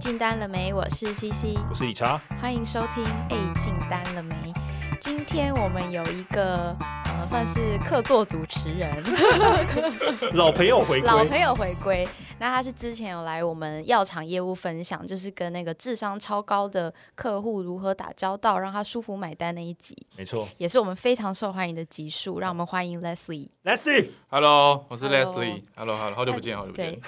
进单了没？我是西西我是理查，欢迎收听。哎，进单了没？今天我们有一个呃，算是客座主持人，老朋友回归，老朋友回归。那他是之前有来我们药厂业务分享，就是跟那个智商超高的客户如何打交道，让他舒服买单那一集。没错，也是我们非常受欢迎的集数。让我们欢迎 Leslie。Leslie，Hello，我是 Leslie，Hello，Hello，好久不见，好久不见。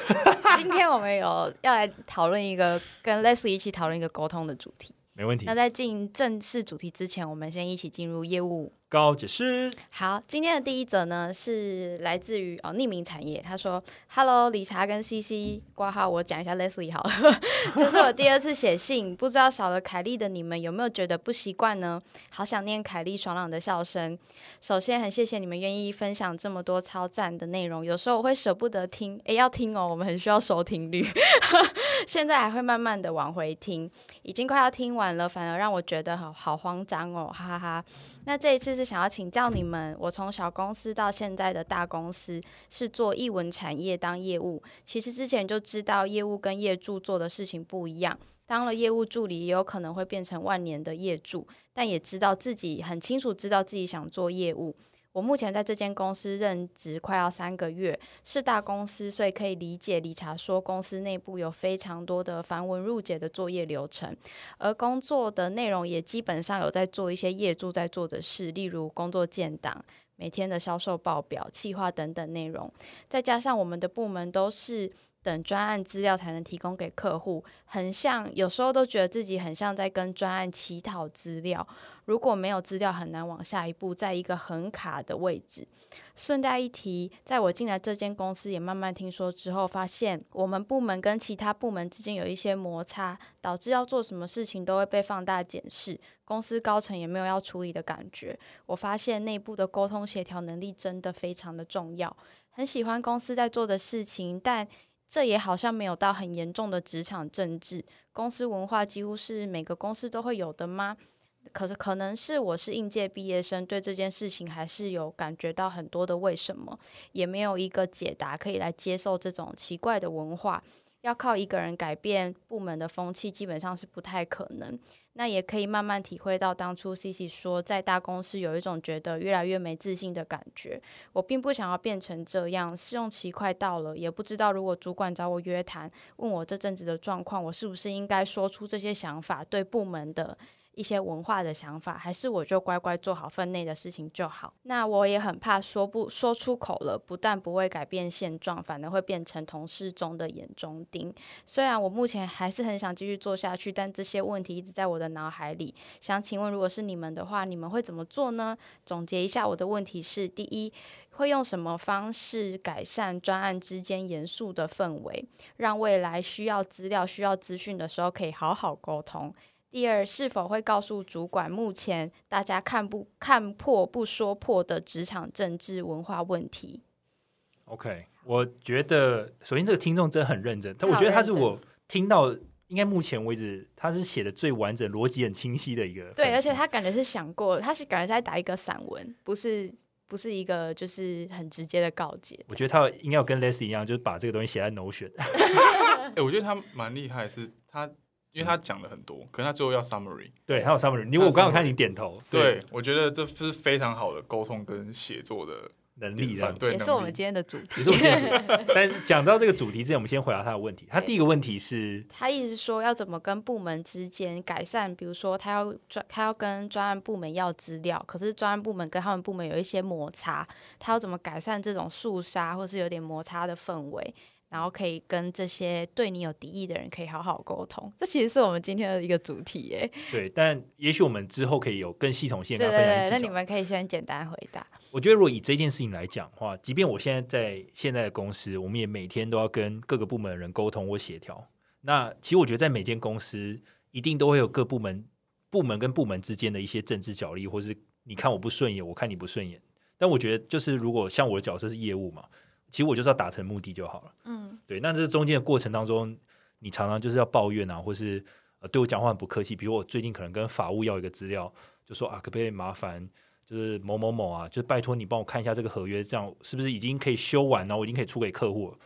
今天我们有要来讨论一个跟 Leslie 一起讨论一个沟通的主题。没问题。那在进正式主题之前，我们先一起进入业务。高解释。好，今天的第一则呢是来自于哦匿名产业，他说：“Hello，理查跟 CC 挂号，我讲一下 Leslie 好了，这是我第二次写信，不知道少了凯莉的你们有没有觉得不习惯呢？好想念凯莉爽朗的笑声。首先很谢谢你们愿意分享这么多超赞的内容，有时候我会舍不得听，诶，要听哦，我们很需要收听率，现在还会慢慢的往回听，已经快要听完了，反而让我觉得好好慌张哦，哈哈哈。那这一次是。想要请教你们，我从小公司到现在的大公司是做译文产业当业务。其实之前就知道业务跟业主做的事情不一样，当了业务助理也有可能会变成万年的业主，但也知道自己很清楚知道自己想做业务。我目前在这间公司任职快要三个月，是大公司，所以可以理解理查说公司内部有非常多的繁文缛节的作业流程，而工作的内容也基本上有在做一些业主在做的事，例如工作建档、每天的销售报表、企划等等内容，再加上我们的部门都是。等专案资料才能提供给客户，很像有时候都觉得自己很像在跟专案乞讨资料。如果没有资料，很难往下一步，在一个很卡的位置。顺带一提，在我进来这间公司也慢慢听说之后，发现我们部门跟其他部门之间有一些摩擦，导致要做什么事情都会被放大检视。公司高层也没有要处理的感觉。我发现内部的沟通协调能力真的非常的重要。很喜欢公司在做的事情，但这也好像没有到很严重的职场政治，公司文化几乎是每个公司都会有的吗？可是可能是我是应届毕业生，对这件事情还是有感觉到很多的为什么，也没有一个解答可以来接受这种奇怪的文化。要靠一个人改变部门的风气，基本上是不太可能。那也可以慢慢体会到当初 C C 说在大公司有一种觉得越来越没自信的感觉。我并不想要变成这样，试用期快到了，也不知道如果主管找我约谈，问我这阵子的状况，我是不是应该说出这些想法对部门的。一些文化的想法，还是我就乖乖做好分内的事情就好。那我也很怕说不说出口了，不但不会改变现状，反而会变成同事中的眼中钉。虽然我目前还是很想继续做下去，但这些问题一直在我的脑海里。想请问，如果是你们的话，你们会怎么做呢？总结一下，我的问题是：第一，会用什么方式改善专案之间严肃的氛围，让未来需要资料、需要资讯的时候可以好好沟通？第二，是否会告诉主管目前大家看不看破不说破的职场政治文化问题？OK，我觉得首先这个听众真的很认真，但我觉得他是我听到应该目前为止他是写的最完整、逻辑很清晰的一个。对，而且他感觉是想过，他是感觉在打一个散文，不是不是一个就是很直接的告诫。我觉得他应该要跟 Leslie 一样，就是把这个东西写在 Notion。哎，我觉得他蛮厉害，是他。因为他讲了很多，可是他最后要 summary，对，还有 summary。因为我刚刚看你点头，对我觉得这是非常好的沟通跟写作的能力，对，也是我们今天的主题。但讲到这个主题之前，我们先回答他的问题。他第一个问题是，他意思说要怎么跟部门之间改善，比如说他要专，他要跟专案部门要资料，可是专案部门跟他们部门有一些摩擦，他要怎么改善这种肃杀或是有点摩擦的氛围？然后可以跟这些对你有敌意的人可以好好沟通，这其实是我们今天的一个主题耶。对，但也许我们之后可以有更系统性的分享。对对对，那你们可以先简单回答。我觉得如果以这件事情来讲的话，即便我现在在现在的公司，我们也每天都要跟各个部门的人沟通或协调。那其实我觉得在每间公司一定都会有各部门部门跟部门之间的一些政治角力，或是你看我不顺眼，我看你不顺眼。但我觉得就是如果像我的角色是业务嘛。其实我就是要达成目的就好了。嗯，对。那这中间的过程当中，你常常就是要抱怨啊，或是呃对我讲话很不客气。比如我最近可能跟法务要一个资料，就说啊，可不可以麻烦就是某某某啊，就拜托你帮我看一下这个合约，这样是不是已经可以修完，然后我已经可以出给客户了。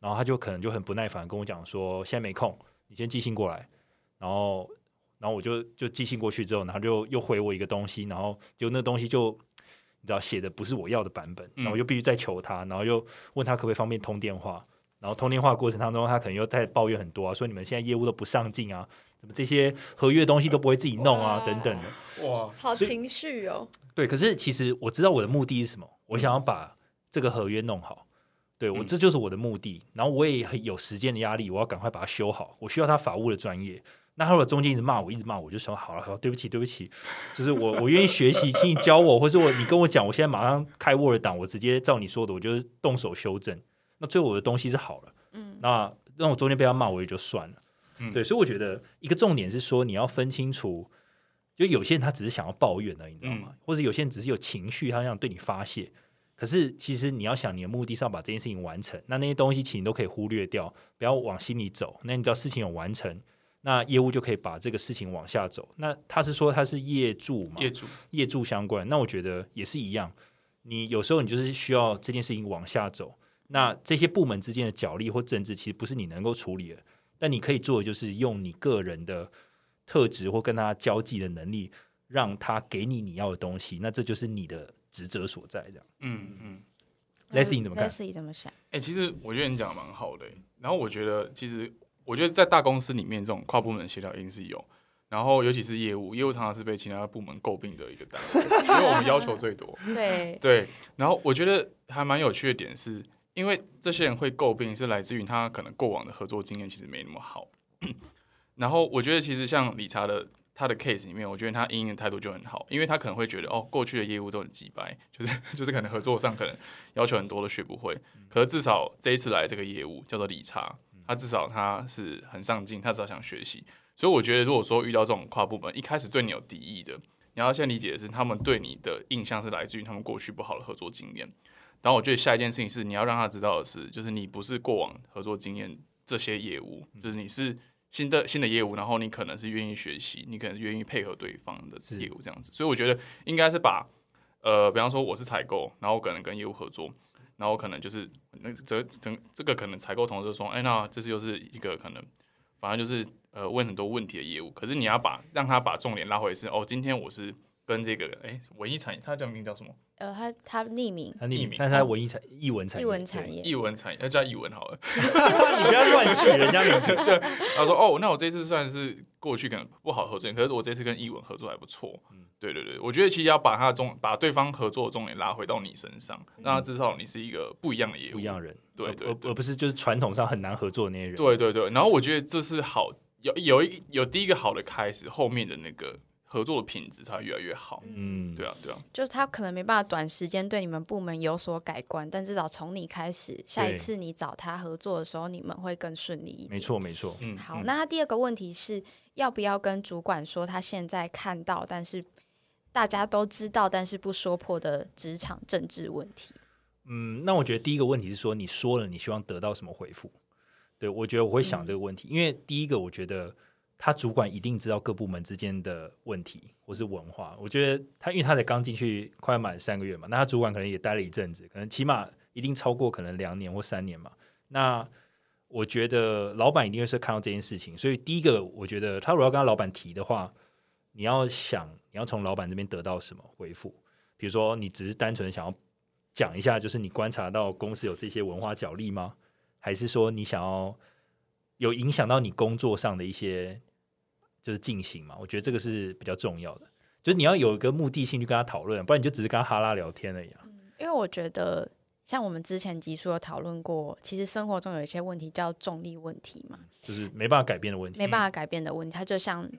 然后他就可能就很不耐烦跟我讲说，现在没空，你先寄信过来，然后然后我就就寄信过去之后，然后就又回我一个东西，然后就那东西就你知道写的不是我要的版本，然后我就必须再求他，然后又问他可不可以方便通电话，然后通电话过程当中，他可能又在抱怨很多啊，说你们现在业务都不上进啊，怎么这些合约东西都不会自己弄啊，等等的。哇，好情绪哦。对，可是其实我知道我的目的是什么，我想要把这个合约弄好。对我，嗯这就是我的目的。然后我也很有时间的压力，我要赶快把它修好。我需要他法务的专业。那他如果中间一直骂我，一直骂我，我就说好了，好，对不起，对不起，就是我我愿意学习，请你教我，或是我你跟我讲，我现在马上开 Word 档，我直接照你说的，我就是动手修正。那最后我的东西是好了，嗯，那让我中间被他骂，我也就算了。嗯对，所以我觉得一个重点是说，你要分清楚，就有些人他只是想要抱怨而已，你知道吗？或者有些人只是有情绪，他想对你发泄。可是其实你要想，你的目的是要把这件事情完成，那那些东西其实你都可以忽略掉，不要往心里走。那你知道事情有完成，那业务就可以把这个事情往下走。那他是说他是业主嘛？业主，业主相关，那我觉得也是一样。你有时候你就是需要这件事情往下走，那这些部门之间的角力或政治，其实不是你能够处理的。但你可以做的就是用你个人的特质或跟他交际的能力，让他给你你要的东西。那这就是你的职责所在。这样嗯嗯，Leslie 你怎么看？Leslie 怎么想？哎、其实我觉得你讲的蛮好的欸、然后我觉得，其实我觉得在大公司里面，这种跨部门协调一定是有。然后尤其是业务，业务常常是被其他部门诟病的一个单位，因为我们要求最多。对，对，然后我觉得还蛮有趣的点是，因为这些人会诟病，是来自于他可能过往的合作经验其实没那么好。然后我觉得其实像理查的他的 case 里面，我觉得他应的态度就很好，因为他可能会觉得哦，过去的业务都很鸡掰，就是 就是可能合作上可能要求很多都学不会，可是至少这一次来这个业务叫做理查，他至少他是很上进，他至少想学习。所以我觉得，如果说遇到这种跨部门一开始对你有敌意的，你要先理解的是，他们对你的印象是来自于他们过去不好的合作经验。然后我觉得下一件事情是，你要让他知道的是，就是你不是过往合作经验这些业务，就是你是新的新的业务，然后你可能是愿意学习，你可能是愿意配合对方的业务这样子。所以我觉得应该是把呃，比方说我是采购，然后我可能跟业务合作，然后可能就是那这整这个可能采购同事说，哎，那这是又是一个可能，反正就是呃问很多问题的业务，可是你要把让他把重点拉回是哦，今天我是跟这个哎文艺产业，他叫名叫什么？呃，他他匿名，他匿名但是他文艺产艺文产业，艺文产业，艺文产业，要叫艺文好了。对，你不要乱取人家名字。对他说：“哦，那我这次算是过去可能不好合作，可是我这次跟译文合作还不错。嗯对对对，我觉得其实要把他的重，把对方合作的重点拉回到你身上，让他知道你是一个不一样的业务。不一样的人，而对对对而而不是就是传统上很难合作的那些人。对对对，然后我觉得这是好，有有一有第一个好的开始，后面的那个合作的品质才会越来越好。嗯，对啊，对啊，就是他可能没办法短时间对你们部门有所改观，但至少从你开始，下一次你找他合作的时候，你们会更顺利一点。没错没错。嗯，好，嗯那他第二个问题是要不要跟主管说他现在看到，但是大家都知道，但是不说破的职场政治问题？嗯，那我觉得第一个问题是说，你说了，你希望得到什么回复？对我觉得我会想这个问题，因为第一个，我觉得他主管一定知道各部门之间的问题或是文化。我觉得他因为他才刚进去快满三个月嘛，那他主管可能也待了一阵子，可能起码一定超过可能两年或三年嘛。那我觉得老板一定会是看到这件事情，所以第一个，我觉得他如果要跟他老板提的话，你要想你要从老板这边得到什么回复，比如说你只是单纯想要讲一下，就是你观察到公司有这些文化角力吗？还是说你想要有影响到你工作上的一些就是进行嘛？我觉得这个是比较重要的，就是你要有一个目的性去跟他讨论，不然你就只是跟他哈拉聊天而已。因为我觉得，像我们之前集数有讨论过，其实生活中有一些问题叫重力问题嘛，就是没办法改变的问题。没办法改变的问题，它就像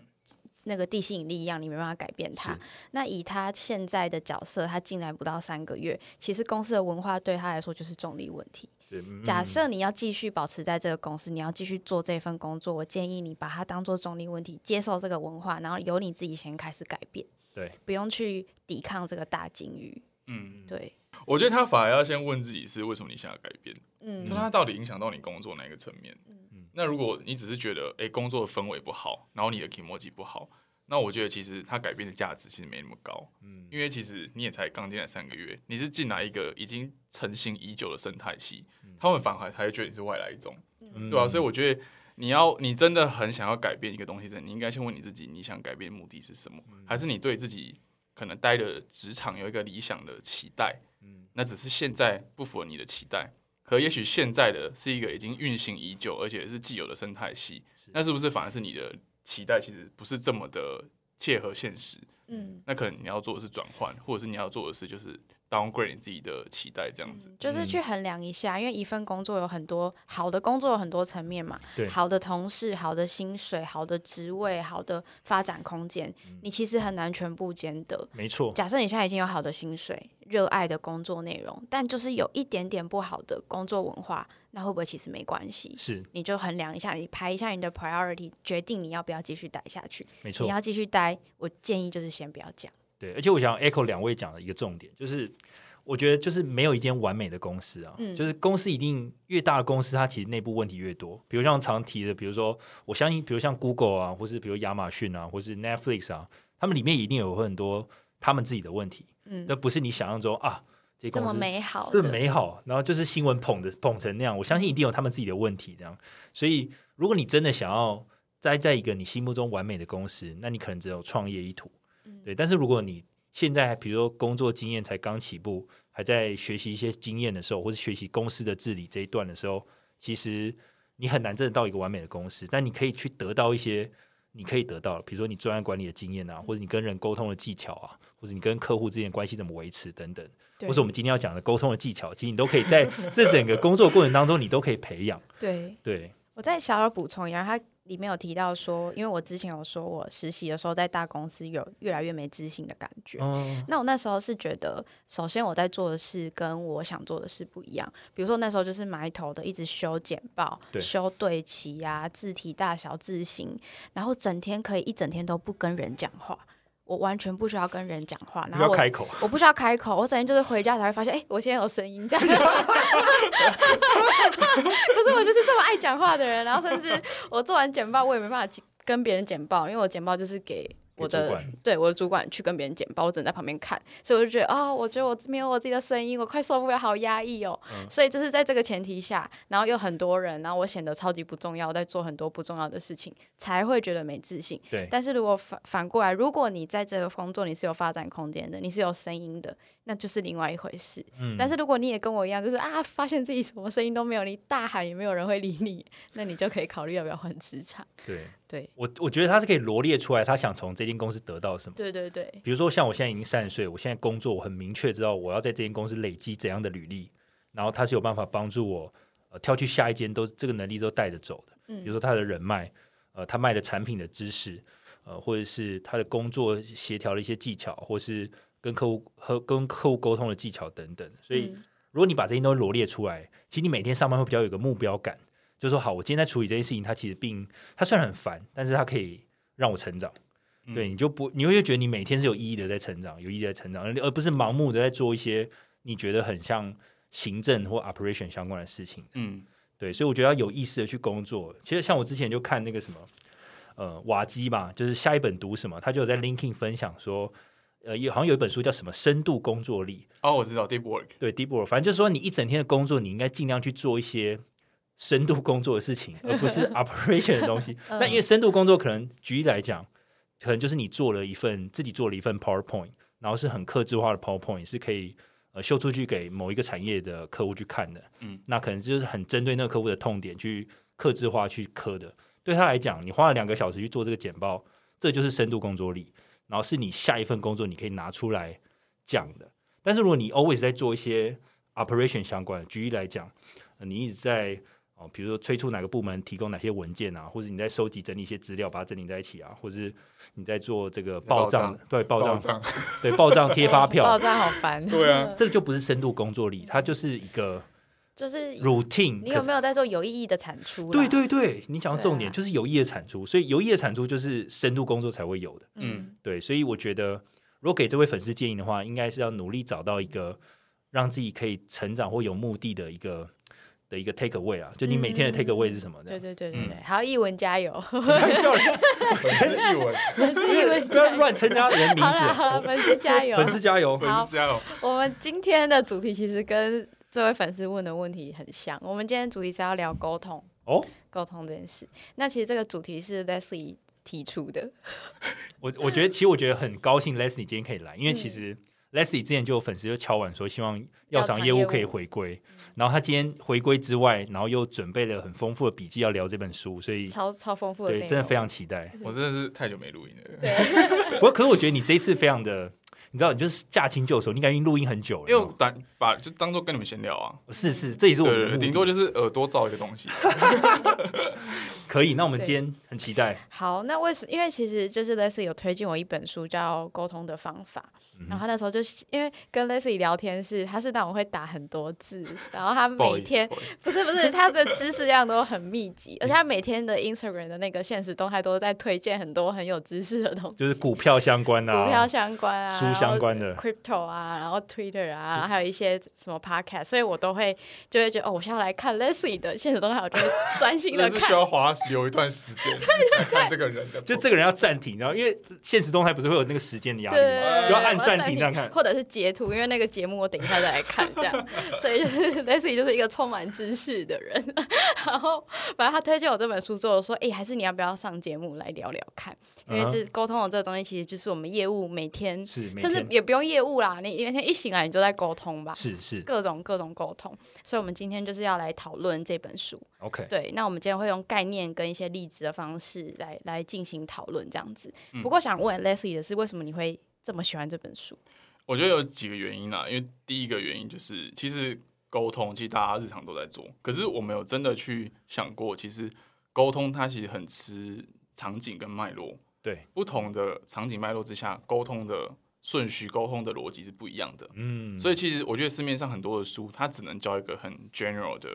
那个地心引力一样，你没办法改变它。那以他现在的角色，他进来不到三个月，其实公司的文化对他来说就是重力问题。嗯假设你要继续保持在这个公司，你要继续做这份工作，我建议你把它当做重力问题，接受这个文化，然后由你自己先开始改变，对，不用去抵抗这个大金鱼。嗯，对，我觉得他反而要先问自己是为什么你想要改变，嗯。就他到底影响到你工作哪一个层面？嗯。那如果你只是觉得，哎、工作的氛围不好，然后你的 e m o j i 不好，那我觉得其实他改变的价值其实没那么高，嗯。因为其实你也才刚进来三个月，你是进来一个已经成型已久的生态系，他们反而还会觉得你是外来种，嗯。对啊，所以我觉得你要你真的很想要改变一个东西，你应该先问你自己，你想改变的目的是什么？还是你对自己可能待的职场有一个理想的期待？嗯，那只是现在不符合你的期待，可也许现在的是一个已经运行已久而且是既有的生态系，那是不是反而是你的期待其实不是这么的切合现实？嗯，那可能你要做的是转换，或者是你要做的是就是 downgrade 你自己的期待，这样子，就是去衡量一下，因为一份工作有很多好的工作有很多层面嘛，对，好的同事、好的薪水、好的职位、好的发展空间，你其实很难全部兼得。没错，假设你现在已经有好的薪水、热爱的工作内容，但就是有一点点不好的工作文化。那会不会其实没关系？是，你就衡量一下，你排一下你的 priority，决定你要不要继续待下去。没错，你要继续待，我建议就是先不要讲。对，而且我想 echo 两位讲的一个重点，就是我觉得就是没有一间完美的公司啊，嗯就是公司一定越大的公司，它其实内部问题越多。比如像常提的，比如说我相信，比如像 Google 啊，或是比如亚马逊啊，或是 Netflix 啊，他们里面一定有很多他们自己的问题。嗯，那不是你想象中啊。这么美好，这么美好，然后就是新闻捧的捧成那样，我相信一定有他们自己的问题。这样，所以如果你真的想要栽在一个你心目中完美的公司，那你可能只有创业一途。对，但是如果你现在比如说工作经验才刚起步，还在学习一些经验的时候，或是学习公司的治理这一段的时候，其实你很难真的到一个完美的公司。但你可以去得到一些你可以得到，比如说你专业管理的经验啊，或者你跟人沟通的技巧啊，或者你跟客户之间关系怎么维持等等。或是我们今天要讲的沟通的技巧，其实你都可以在这整个工作过程当中，你都可以培养。对对，我再小小补充一下，他里面有提到说，因为我之前有说我实习的时候在大公司有越来越没自信的感觉。那我那时候是觉得，首先我在做的事跟我想做的事不一样。比如说那时候就是埋头的一直修简报、修对齐呀、字体大小、字形，然后整天可以一整天都不跟人讲话。我完全不需要跟人讲话，然后我我不需要开口，我整天就是回家才会发现，哎，我现在有声音这样。可是我就是这么爱讲话的人，然后甚至我做完简报，我也没办法跟别人简报，因为我简报就是给。我的对我的主管去跟别人剪包，我只能在旁边看，所以我就觉得啊，我觉得我没有我自己的声音，我快受不了，好压抑哦。所以这是在这个前提下，然后有很多人，然后我显得超级不重要，在做很多不重要的事情，才会觉得没自信。对，但是如果反反过来，如果你在这个工作你是有发展空间的，你是有声音的，那就是另外一回事。嗯，但是如果你也跟我一样，就是啊，发现自己什么声音都没有，你大喊也没有人会理你，那你就可以考虑要不要换职场。对。对我，我觉得他是可以罗列出来，他想从这间公司得到什么。对对对，比如说像我现在已经三十岁，我现在工作，我很明确知道我要在这间公司累积怎样的履历，然后他是有办法帮助我呃跳去下一间，都这个能力都带着走的。嗯，比如说他的人脉，呃，他卖的产品的知识，呃，或者是他的工作协调的一些技巧，或是跟客户和跟客户沟通的技巧等等。所以，如果你把这些东西罗列出来，其实你每天上班会比较有个目标感。就说好，我今天在处理这件事情，它其实并它虽然很烦，但是它可以让我成长。对，你就不你会觉得你每天是有意义的在成长，有意义的在成长，而不是盲目的在做一些你觉得很像行政或 operation 相关的事情。嗯，对，所以我觉得要有意识的去工作。其实像我之前就看那个什么，呃，瓦基嘛，就是下一本读什么，他就有在 LinkedIn 分享说，呃，有好像有一本书叫什么深度工作力。哦，我知道 Deep Work。对，Deep Work，反正就是说你一整天的工作，你应该尽量去做一些。深度工作的事情，而不是 operation 的东西。那因为深度工作，可能举例来讲，可能就是你做了一份自己做了一份 PowerPoint，然后是很克制化的 PowerPoint，是可以呃秀出去给某一个产业的客户去看的。嗯，那可能就是很针对那个客户的痛点去克制化去磕的。对他来讲，你花了两个小时去做这个简报，这就是深度工作力。然后是你下一份工作你可以拿出来讲的。但是如果你 always 在做一些 operation 相关的，举例来讲，你一直在哦，比如说催促哪个部门提供哪些文件啊，或者你在收集整理一些资料，把它整理在一起啊，或者是你在做这个报账，对报账，对报账贴发票，报账好烦。对啊，这个就不是深度工作力，它就是一个就是 routine。你有没有在做有意义的产出？对对对，你讲到重点就是有意义的产出，所以有意义的产出就是深度工作才会有的。嗯，对，所以我觉得如果给这位粉丝建议的话，应该是要努力找到一个让自己可以成长或有目的的一个。的一个 take away 啊，就你每天的 take away 是什么的？对对对对对，好，译文加油！叫人 粉丝译文，粉丝译文，不要乱称家人名字。好了好了，粉丝加油，粉丝加油，粉丝加油。我们今天的主题其实跟这位粉丝问的问题很像。我们今天主题是要聊沟通，哦，沟通这件事。那其实这个主题是 Leslie 提出的，我我觉得其实我觉得很高兴 Leslie 今天可以来，因为嗯其实 Leslie 之前就有粉丝就敲碗说希望药药厂业务厂业务可以回归，然后他今天回归之外，然后又准备了很丰富的笔记要聊这本书，所以超超丰富的，对真的非常期待。我真的是太久没录音了，对。不过可是我觉得你这一次非常的，你知道，你就是驾轻就熟，你感觉录音很久了，因为我当把就当做跟你们闲聊啊，是是，这也是我们顶多就是耳朵造一个东西。可以。那我们今天很期待，好，那为什因为其实就是 Leslie 有推荐我一本书叫《沟通的方法》，嗯然后他那时候就是因为跟 Leslie 聊天是，他是那种会打很多字，然后他每天不是不是他的知识量都很密集，而且他每天的 Instagram 的那个现实动态都在推荐很多很有知识的东西，就是股票相关的、股票啊，相关啊，书相关的 crypto 啊，然后 Twitter 啊，然后还有一些什么 podcast，所以我都会就会觉得哦，我现在来看 Leslie 的现实动态，我就会专心的看 是需。要花留一段时间来看这个人的，就这个人要暂停，然后因为现实动态不是会有那个时间的压力对，吗？就要按暂停这样看。或者是截图，因为那个节目我等一下再来看，这样，所以就是 Leslie 就是一个充满知识的人。然后，反正他推荐我这本书之后，我说，哎、还是你要不要上节目来聊聊看？因为这沟通的这个东西，其实就是我们业务每天，是每也不用业务啦，你每天一醒来你就在沟通吧。是是各种各种沟通，所以我们今天就是要来讨论这本书。OK，对，那我们今天会用概念跟一些例子的方式来来进行讨论，这样子。嗯不过想问 Leslie 的是，为什么你会这么喜欢这本书？我觉得有几个原因啦，因为第一个原因就是，其实沟通其实大家日常都在做，可是我没有真的去想过，其实沟通它其实很吃场景跟脉络，对，不同的场景脉络之下，沟通的顺序、沟通的逻辑是不一样的。嗯，所以其实我觉得市面上很多的书，它只能教一个很 general 的，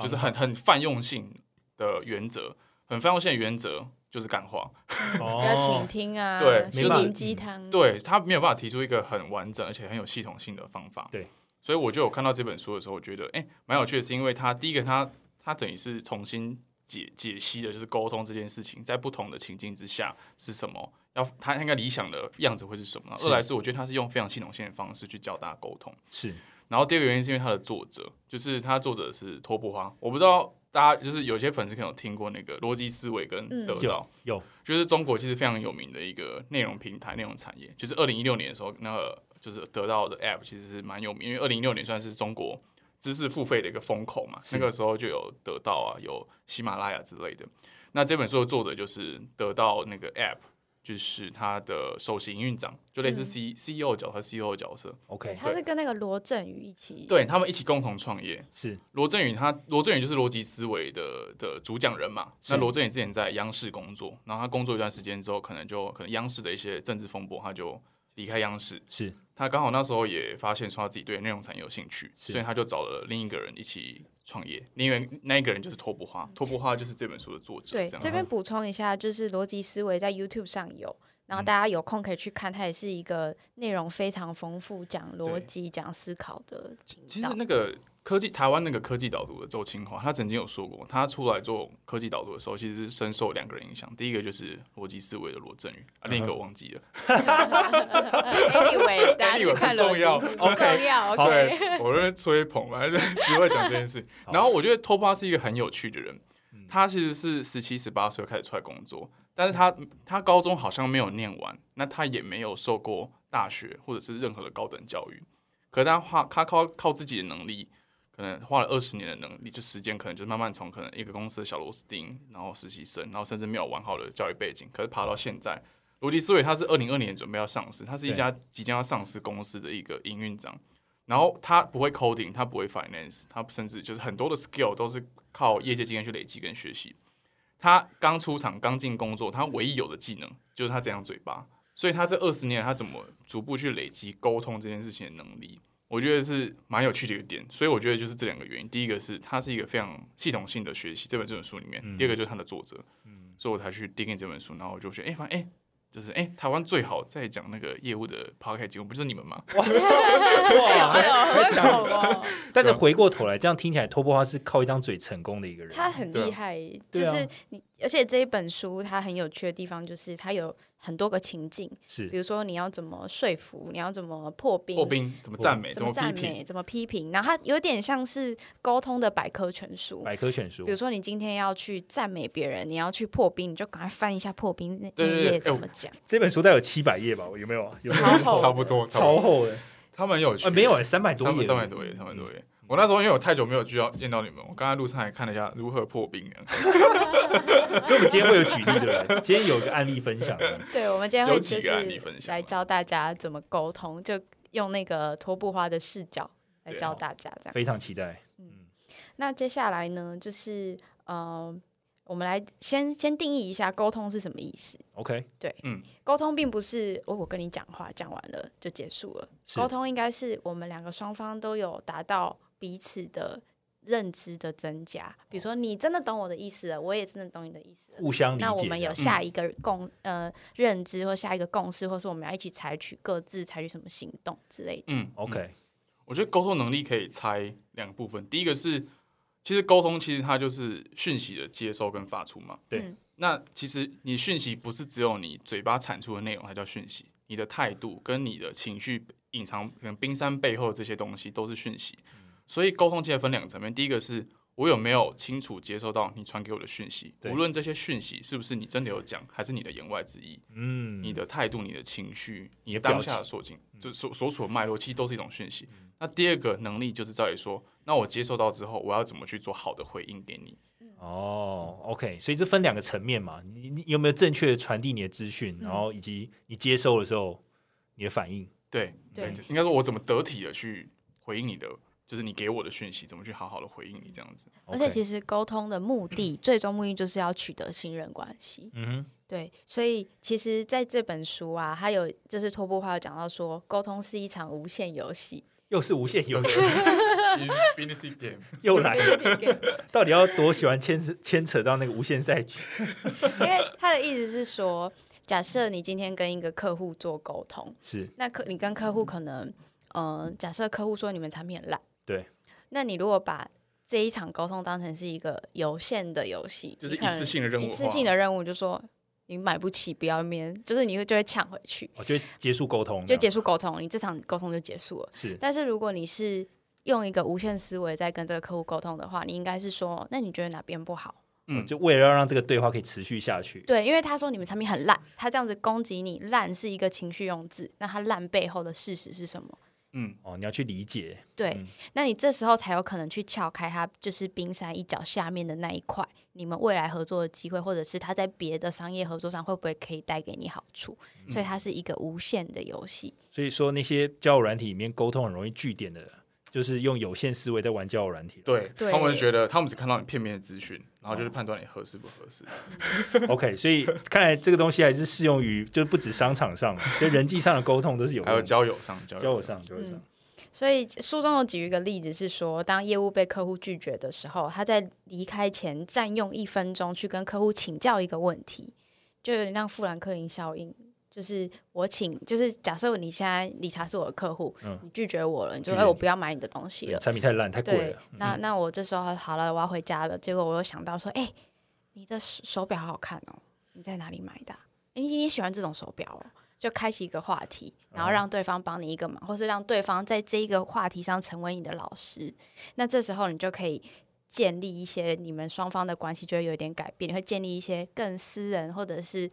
就是很很泛用性的原则，很泛用性的原则就是干话。要倾哦，听啊，对心灵鸡汤。对他没有办法提出一个很完整而且很有系统性的方法。对，所以我就有看到这本书的时候，我觉得哎，蛮、有趣的，是因为它第一个它它等于是重新解解析的，就是沟通这件事情在不同的情境之下是什么，要他应该理想的样子会是什么。二来是我觉得他是用非常系统性的方式去教大家沟通。是然后第二个原因是因为他的作者，就是他作者是托布花，我不知道大家就是有些粉丝可能有听过那个逻辑思维跟嗯得到。有有就是中国其实非常有名的一个内容平台、内容产业。就是二零一六年的时候，那个就是得到的 App 其实是蛮有名，因为二零一六年算是中国知识付费的一个风口嘛。那个时候就有得到啊，有喜马拉雅之类的。那这本书的作者就是得到那个 App，就是他的首席营运长，就类似嗯 C、CEO 角和、CEO 角色，OK，他是跟那个罗振宇一起，对他们一起共同创业。是罗振宇他罗振宇就是逻辑思维的的主讲人嘛。那罗振宇之前在央视工作，然后他工作一段时间之后，可能就可能央视的一些政治风波，他就离开央视。是他刚好那时候也发现说他自己对内容产业有兴趣，所以他就找了另一个人一起创业。因为那一个人就是托布花，托布花就是这本书的作者。对，这边补充一下，就是逻辑思维在 YouTube 上有，然后嗯大家有空可以去看，它也是一个内容非常丰富、讲逻辑、讲思考的频其。实那个科技台湾那个科技导读的周清华，他曾经有说过，他出来做科技导读的时候，其实是深受两个人影响。第一个就是逻辑思维的罗振宇，啊，另一个我忘记了。Anyway，大家去 Anyway，看很 重要逻辑思维重要。OK，对，我认为吹捧反正，只会讲这件事。然后我觉得托巴是一个很有趣的人，他其实是十七、十八岁开始出来工作，但是他他高中好像没有念完，那他也没有受过大学或者是任何的高等教育，可是他花他靠靠自己的能力。可能花了二十年的能力，就时间可能就慢慢从可能一个公司的小螺丝钉，然后实习生，然后甚至没有完好的教育背景，可是爬到现在，逻辑思维它是二零二年准备要上市，它是一家即将要上市公司的一个营运长，然后他不会 coding，他不会 finance，他甚至就是很多的 skill 都是靠业界经验去累积跟学习。他刚出厂刚进工作，他唯一有的技能就是他这张嘴巴，所以他这二十年他怎么逐步去累积沟通这件事情的能力，我觉得是蛮有趣的一个点。所以我觉得就是这两个原因，第一个是它是一个非常系统性的学习这本这本书里面，第二个就是它的作者，所以我才去订阅这本书，然后我就觉得哎，发现哎。就是哎、台湾最好在讲那个业务的 p o c a s t 节目，不就是你们吗？哇！哎呦，很会捧哦，但是回过头来，这样听起来，托波花是靠一张嘴成功的一个人。他很厉害，就是你而且这一本书它很有趣的地方就是它有很多个情境，是比如说你要怎么说服，你要怎么破冰，破冰怎么赞美，怎么赞美，怎么批评，然后它有点像是沟通的百科全书。百科全书比如，说，你今天要去赞美别人，你要去破冰，你就赶快翻一下破冰那对对那页怎么讲。这本书大概有七百页吧？有没有？有没有超厚差不多。超厚的他们有趣啊？没有，三百多页，三百多页，三百多页。我那时候因为我太久没有遇到见到你们，我刚才路上还看了一下如何破冰啊，所以我们今天会有举例，对不对？今天有一个案例分享，对，我们今天会就有几个案例是分享来教大家怎么沟通，就用那个拖布花的视角来教大家这样。非常期待。嗯那接下来呢，就是呃，我们来先先定义一下沟通是什么意思。OK，对，嗯沟通并不是哦，我跟你讲话讲完了就结束了。是沟通应该是我们两个双方都有达到彼此的认知的增加。比如说，你真的懂我的意思了，我也真的懂你的意思了。互相理解。那我们有下一个共、呃认知或下一个共识，或是我们要一起采取各自采取什么行动之类的。嗯 OK，我觉得沟通能力可以拆两个部分，第一个是，其实沟通其实它就是讯息的接收跟发出嘛。对嗯那其实你讯息不是只有你嘴巴产出的内容它叫讯息，你的态度跟你的情绪隐藏可能冰山背后的这些东西都是讯息。所以沟通其实分两个层面，第一个是我有没有清楚接收到你传给我的讯息，无论这些讯息是不是你真的有讲，还是你的言外之意。嗯，你的态度、你的情绪、你的当下的所境，就所所处的脉络，其实都是一种讯息。那第二个能力就是在于说，那我接收到之后，我要怎么去做好的回应给你？哦，OK，所以这分两个层面嘛，你你有没有正确的传递你的资讯，嗯然后以及你接收的时候你的反应。对对应该说我怎么得体的去回应你的，就是你给我的讯息，怎么去好好的回应你这样子。而且其实沟通的目的，最终目的就是要取得信任关系。嗯哼，对，所以其实在这本书啊，它有就是托布话有讲到说，沟通是一场无限游戏。又是无限游戏，Infinity Game，又来了，到底要多喜欢牵扯牵扯到那个无限赛局？因为他的意思是说，假设你今天跟一个客户做沟通，是那客你跟客户可能，嗯、假设客户说你们产品很烂，对，那你如果把这一场沟通当成是一个有限的游戏，就是一次性的任务化，一次性的任务，就说你买不起，不要面，就是你会就会抢回去，我觉得结束沟通，就结束沟通，你这场沟通就结束了。是但是如果你是用一个无限思维在跟这个客户沟通的话，你应该是说，那你觉得哪边不好？嗯就为了要让这个对话可以持续下去，对，因为他说你们产品很烂，他这样子攻击你，烂是一个情绪用字，那他烂背后的事实是什么？嗯，哦，你要去理解，对，嗯那你这时候才有可能去撬开它就是冰山一角下面的那一块，你们未来合作的机会，或者是他在别的商业合作上会不会可以带给你好处？所以它是一个无限的游戏。所以说那些交友软体里面沟通很容易据点的，就是用有限思维在玩交友软体。对，他们觉得他们只看到你片面的资讯，然后就是判断你合适不合适。OK，所以看来这个东西还是适用于，就是不止商场上，就人际上的沟通都是有的，还有交友上，交友交友上，交友上嗯，所以书中有举一个例子是说，当业务被客户拒绝的时候，他在离开前占用一分钟去跟客户请教一个问题，就有点像富兰克林效应。就是我请，就是假设你现在理查是我的客户，嗯你拒绝我了，你就说哎我不要买你的东西了。产品太烂太贵对了，，嗯那那我这时候好了，我要回家了。结果我又想到说，哎、你的手手表好好看哦，你在哪里买的你你喜欢这种手表哦？就开启一个话题，然后哦让对方帮你一个忙，或是让对方在这一个话题上成为你的老师。那这时候你就可以建立一些你们双方的关系，就会有点改变。你会建立一些更私人，或者是嗯、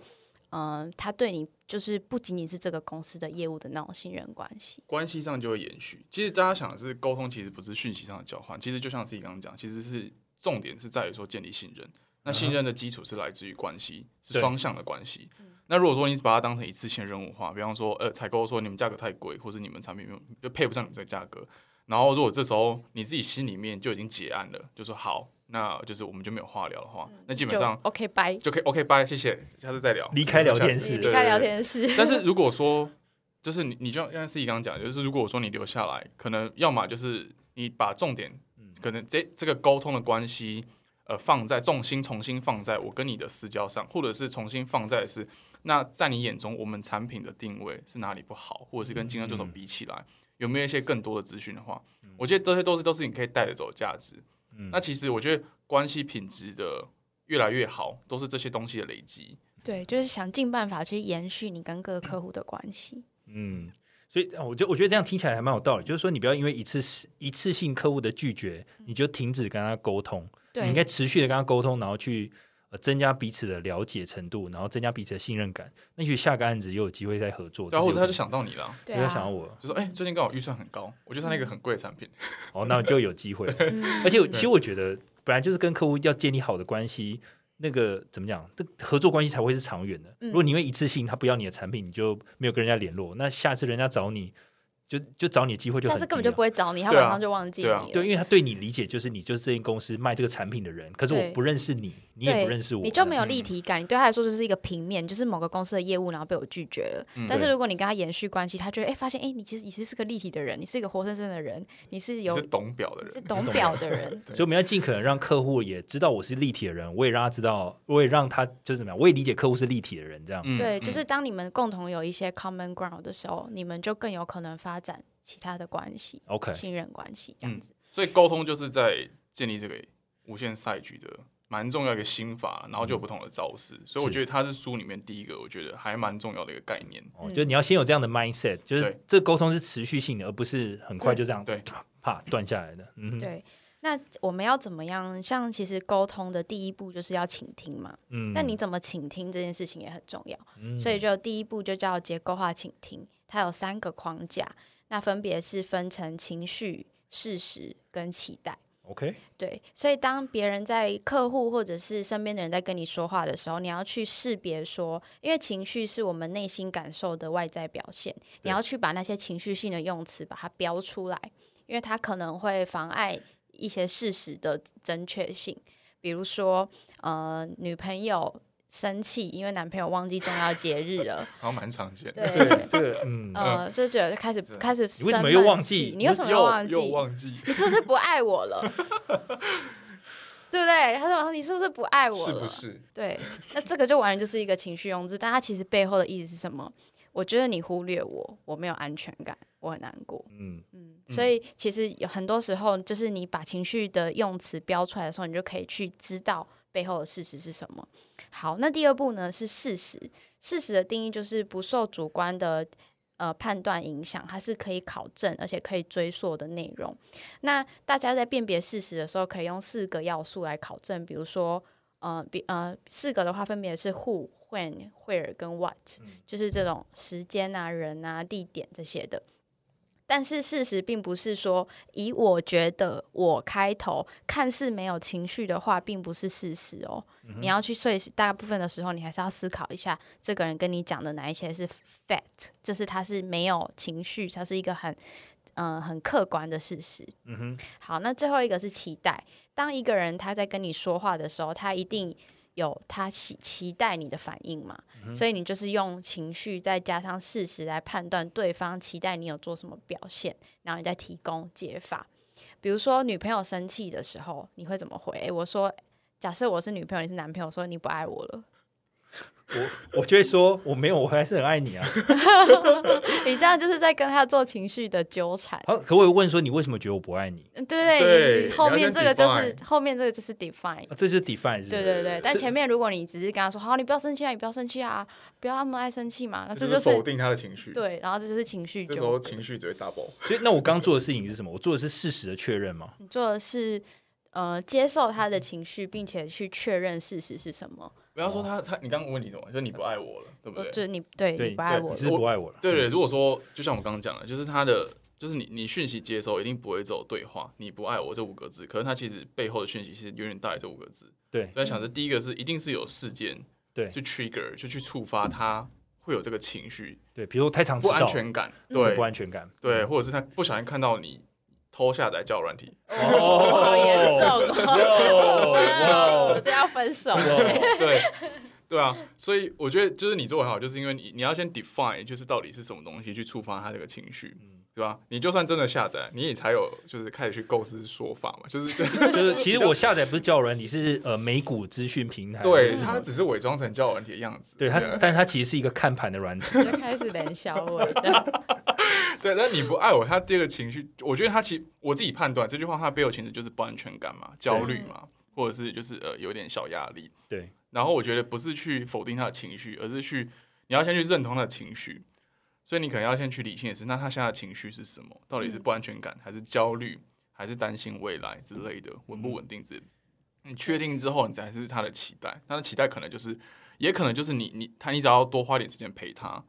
呃他对你就是不仅仅是这个公司的业务的那种信任关系。关系上就会延续。其实大家想的是沟通，其实不是讯息上的交换，其实就像自己刚刚讲，其实是重点是在于说建立信任。那信任的基础是来自于关系，是双向的关系。那如果说你把它当成一次性任务化，比方说，呃，采购说你们价格太贵，或者你们产品没有就配不上你们这个价格，然后如果这时候你自己心里面就已经结案了，就说好，那就是我们就没有话聊的话，那基本上 OK 拜，就可以 OK 拜，谢谢，下次再聊，离开聊天室离开聊。天室。但是如果说，就是你，你就像像思怡刚刚讲，就是如果说你留下来，可能要么就是你把重点，可能这这个沟通的关系，呃，放在重心重新放在我跟你的私交上，或者是重新放在是那在你眼中我们产品的定位是哪里不好，或者是跟竞争对手比起来，有没有一些更多的资讯的话，我觉得这些都是都是你可以带着走的价值。嗯那其实我觉得关系品质的越来越好，都是这些东西的累积。对，就是想尽办法去延续你跟各个客户的关系。嗯，所以我就我觉得这样听起来还蛮有道理，就是说你不要因为一次一次性客户的拒绝，你就停止跟他沟通，对，你应该持续的跟他沟通，然后去呃增加彼此的了解程度，然后增加彼此的信任感。那也许下个案子又有机会再合作，然后他就想到你了，他想到啊，我，就说：“哎、最近刚好预算很高，我就是那个很贵的产品。哦，那就有机会。嗯而且其实我觉得，本来就是跟客户要建立好的关系，那个怎么讲，这合作关系才会是长远的。嗯如果你因为一次性他不要你的产品，你就没有跟人家联络，那下次人家找你就就找你的机会就下次根本就不会找你，他马上就忘记你对啊了。对，因为他对你理解就是你就是这间公司卖这个产品的人，可是我不认识你，你也不认识我，你就没有嗯立体感，你对他来说就是一个平面，就是某个公司的业务，然后被我拒绝了。嗯但是如果你跟他延续关系，他觉得哎、发现哎、你其实你其实是个立体的人，你是一个活生生的人，你是”有你是懂表的人，是懂表的人。所以我们要尽可能让客户也知道我是立体的人，我也让他知道，我也让他就是怎么样，我也理解客户是立体的人，这样。嗯对，嗯就是当你们共同有一些 common ground 的时候，你们就更有可能发展其他的关系、OK，信任关系这样子。所以沟通就是在建立这个无限赛局的蛮重要的一个心法，然后就有不同的招式。所以我觉得它是书里面第一个，我觉得还蛮重要的一个概念。哦，嗯就是你要先有这样的 mindset，就是对这沟通是持续性的，而不是很快就这样对啪啪断下来的。嗯，对，那我们要怎么样？像其实沟通的第一步就是要倾听嘛。嗯那你怎么倾听这件事情也很重要。嗯所以就第一步就叫结构化倾听，它有三个框架，那分别是分成情绪、事实跟期待。OK，对，所以当别人在客户或者是身边的人在跟你说话的时候，你要去识别说，因为情绪是我们内心感受的外在表现，你要去把那些情绪性的用词把它标出来，因为它可能会妨碍一些事实的正确性，比如说，呃，女朋友生气，因为男朋友忘记重要节日了，好像蛮常见的。对。对这个嗯，呃，就觉得开始开始你为什么生闷又忘记气你为什么又忘记？又忘记？你是不是不爱我了？对不对？他说：“你是不是不爱我了？”是不是？对，那这个就完全就是一个情绪用字，但他其实背后的意思是什么？我觉得你忽略我，我没有安全感，我很难过。嗯嗯，所以其实有很多时候，就是你把情绪的用词标出来的时候，你就可以去知道背后的事实是什么。好，那第二步呢是事实。事实的定义就是不受主观的呃判断影响，它是可以考证而且可以追溯的内容。那大家在辨别事实的时候，可以用四个要素来考证，比如说呃，比呃四个的话分别是 who、when、where 跟 what，、就是这种时间啊、人啊、地点这些的。但是事实并不是说以我觉得我开头看似没有情绪的话，并不是事实哦。你要去，所以大部分的时候，你还是要思考一下，这个人跟你讲的哪一些是 fact，就是他是没有情绪，他是一个很嗯、呃很客观的事实。嗯哼，好，那最后一个是期待。当一个人他在跟你说话的时候，他一定有他期期待你的反应嘛，所以你就是用情绪再加上事实来判断对方期待你有做什么表现，然后你再提供解法。比如说女朋友生气的时候，你会怎么回？诶我说，假设我是女朋友，你是男朋友，说你不爱我了，我 我就会说我没有，我还是很爱你啊。你这样就是在跟他做情绪的纠缠。好，可我有问说你为什么觉得我不爱你？嗯对对后面这个就是后面这个就是 define。啊这就是 define 是对对对，但前面如果你只是跟他说好，你不要生气啊，你不要生气啊，不要那么爱生气嘛，那这就就是是否定他的情绪。，对，然后这就是情绪这时候。情绪只会 double。所以那我刚做的事情是什么？我做的是事实的确认吗。你做的是呃接受他的情绪，并且去确认事实是什么。不要说他他，你刚刚问你什么？就是你不爱我了，对不对？呃就是你对对你不爱我你是，不爱我了。对对，如果说就像我刚刚讲的，就是他的，就是你你讯息接收一定不会只有对话，你不爱我这五个字，可是他其实背后的讯息是远远大于这五个字。对所以想着第一个是一定是有事件，对去 trigger 就去触发他会有这个情绪对，比如说太常迟不，安全感，嗯对不安全感，对，或者是他不小心看到你偷下载交友软体，哦，好严重哦！哇哦，哇这要分手。对。对啊，所以我觉得就是你做很好，就是因为你你要先 define，就是到底是什么东西去触发他这个情绪，对吧？你就算真的下载，你也才有就是开始去构思说法嘛，就是就 就是其实我下载不是叫人，你是呃美股资讯平台，对，它只是伪装成交友软体的样子。对它，但它其实是一个看盘的软体。就 开始冷小伟的，对，但你不爱我，他第二个情绪，我觉得他其实我自己判断这句话，他背后其实就是不安全感嘛，焦虑嘛。或者是就是呃有点小压力。对，然后我觉得不是去否定他的情绪，而是去你要先去认同他的情绪。所以你可能要先去理性的是，那他现在的情绪是什么？到底是不安全感，还是焦虑，还是担心未来之类的，稳不稳定之类的？你确定之后，你才是他的期待。他的期待可能就是，也可能就是你你他，你只要多花点时间陪他，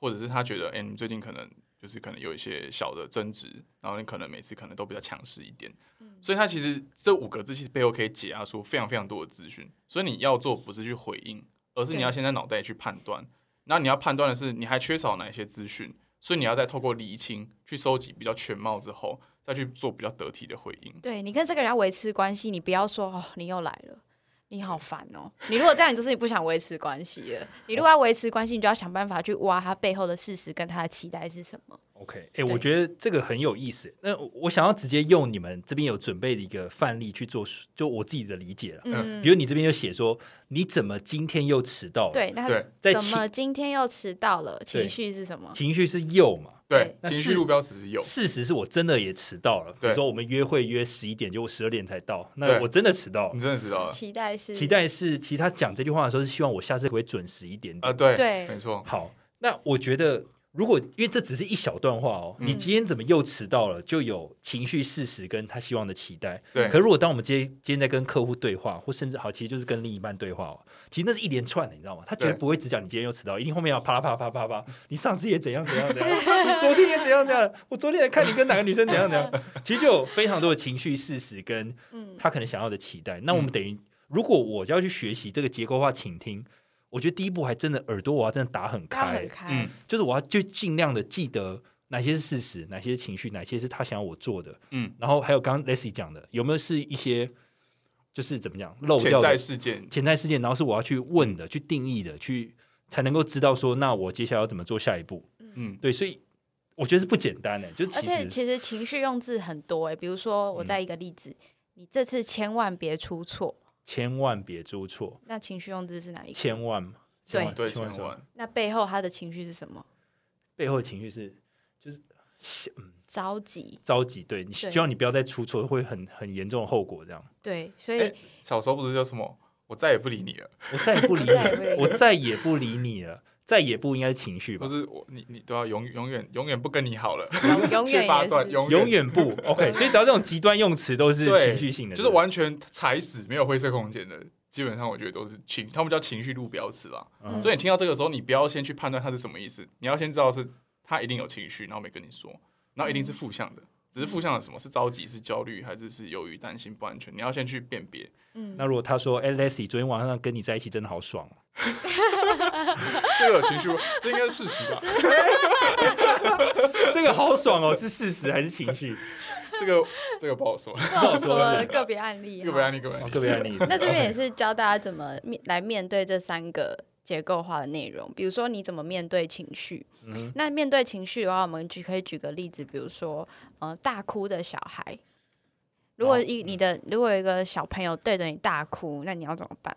或者是他觉得，哎、你最近可能就是可能有一些小的争执，然后你可能每次可能都比较强势一点。所以他其实这五个字其实背后可以解压出非常非常多的资讯。所以你要做不是去回应，而是你要先在脑袋里去判断。那你要判断的是，你还缺少哪一些资讯，所以你要再透过厘清去收集比较全貌之后，再去做比较得体的回应。对你跟这个人要维持关系，你不要说哦，你又来了。你好烦哦！你如果这样，你就是你不想维持关系了。你如果要维持关系，你就要想办法去挖他背后的事实跟他的期待是什么。OK，哎、对我觉得这个很有意思。那我我想要直接用你们这边有准备的一个范例去做，就我自己的理解了。嗯，比如你这边就写说，你怎么今天又迟到了？，对，那对怎么今天又迟到了？情绪是什么？情绪是又嘛？对，情绪路标其实有，事实是我真的也迟到了。比如说我们约会约十一点，结果十二点才到，那我真的迟到了你。真的迟到了期待是期待是，其实他讲这句话的时候是希望我下次会准时一点点。啊？对对没错，好，那我觉得，如果因为这只是一小段话哦，嗯你今天怎么又迟到了，就有情绪事实跟他希望的期待。对可如果当我们今天今天在跟客户对话，或甚至好，其实就是跟另一半对话哦，其实那是一连串的，你知道吗？他绝对对不会只讲你今天又迟到，一定后面要啪啦啪啦啪啪啪，你上次也怎样怎样怎样，你 昨天也怎样怎样，我昨天也看你跟哪个女生怎样怎样，其实就有非常多的情绪事实跟嗯，他可能想要的期待。那我们等于，如果我就要去学习这个结构化倾听，我觉得第一步还真的耳朵我要真的打很开。很，开。嗯，就是我要就尽量的记得哪些是事实，哪些是情绪，哪些是他想要我做的。嗯，然后还有刚刚 Leslie 讲的，有没有是一些就是怎么讲漏潜在掉的事件，潜在事件，然后是我要去问的、去定义的、去才能够知道说，那我接下来要怎么做下一步？嗯，对，所以我觉得是不简单的，就而且其实情绪用字很多哎，比如说我嗯。再一个例子，你这次千万别出错，千万别出错，那情绪用字是哪一个？千万嘛，对千万对，千万千万，那背后他的情绪是什么？背后的情绪是就是嗯着急。着急，对你希望你不要再出错，会很很严重的后果。这样，对，所以哎小时候不是叫什么？我再也不理你了，我再也不理你 我再也不理你了，再也不应该是情绪吧不？是我，你你都要永永远永远不跟你好了，永远永永远不 OK，所以只要这种极端用词都是情绪性的，就是完全踩死没有灰色空间的，基本上我觉得都是情，他们叫情绪路标词啦。嗯所以你听到这个时候，你不要先去判断它是什么意思，你要先知道是他一定有情绪，然后没跟你说，然后一定是负向的，只是负向的什么是着急、是焦虑，还是是忧郁、担心、不安全，你要先去辨别。嗯，那如果他说：“哎、l e s l i e 昨天晚上跟你在一起真的好爽哦。这个有情绪，这应该是事实吧？这个好爽哦，是事实还是情绪？这个这个不好说，不好说个别案例个别案例，个别案哦例。特别案例。那这边也是教大家怎么面来面对这三个结构化的内容，比如说你怎么面对情绪。嗯那面对情绪的话，我们举可以举个例子，比如说呃大哭的小孩。如果哦一你的如果有一个小朋友对着你大哭，那你要怎么办？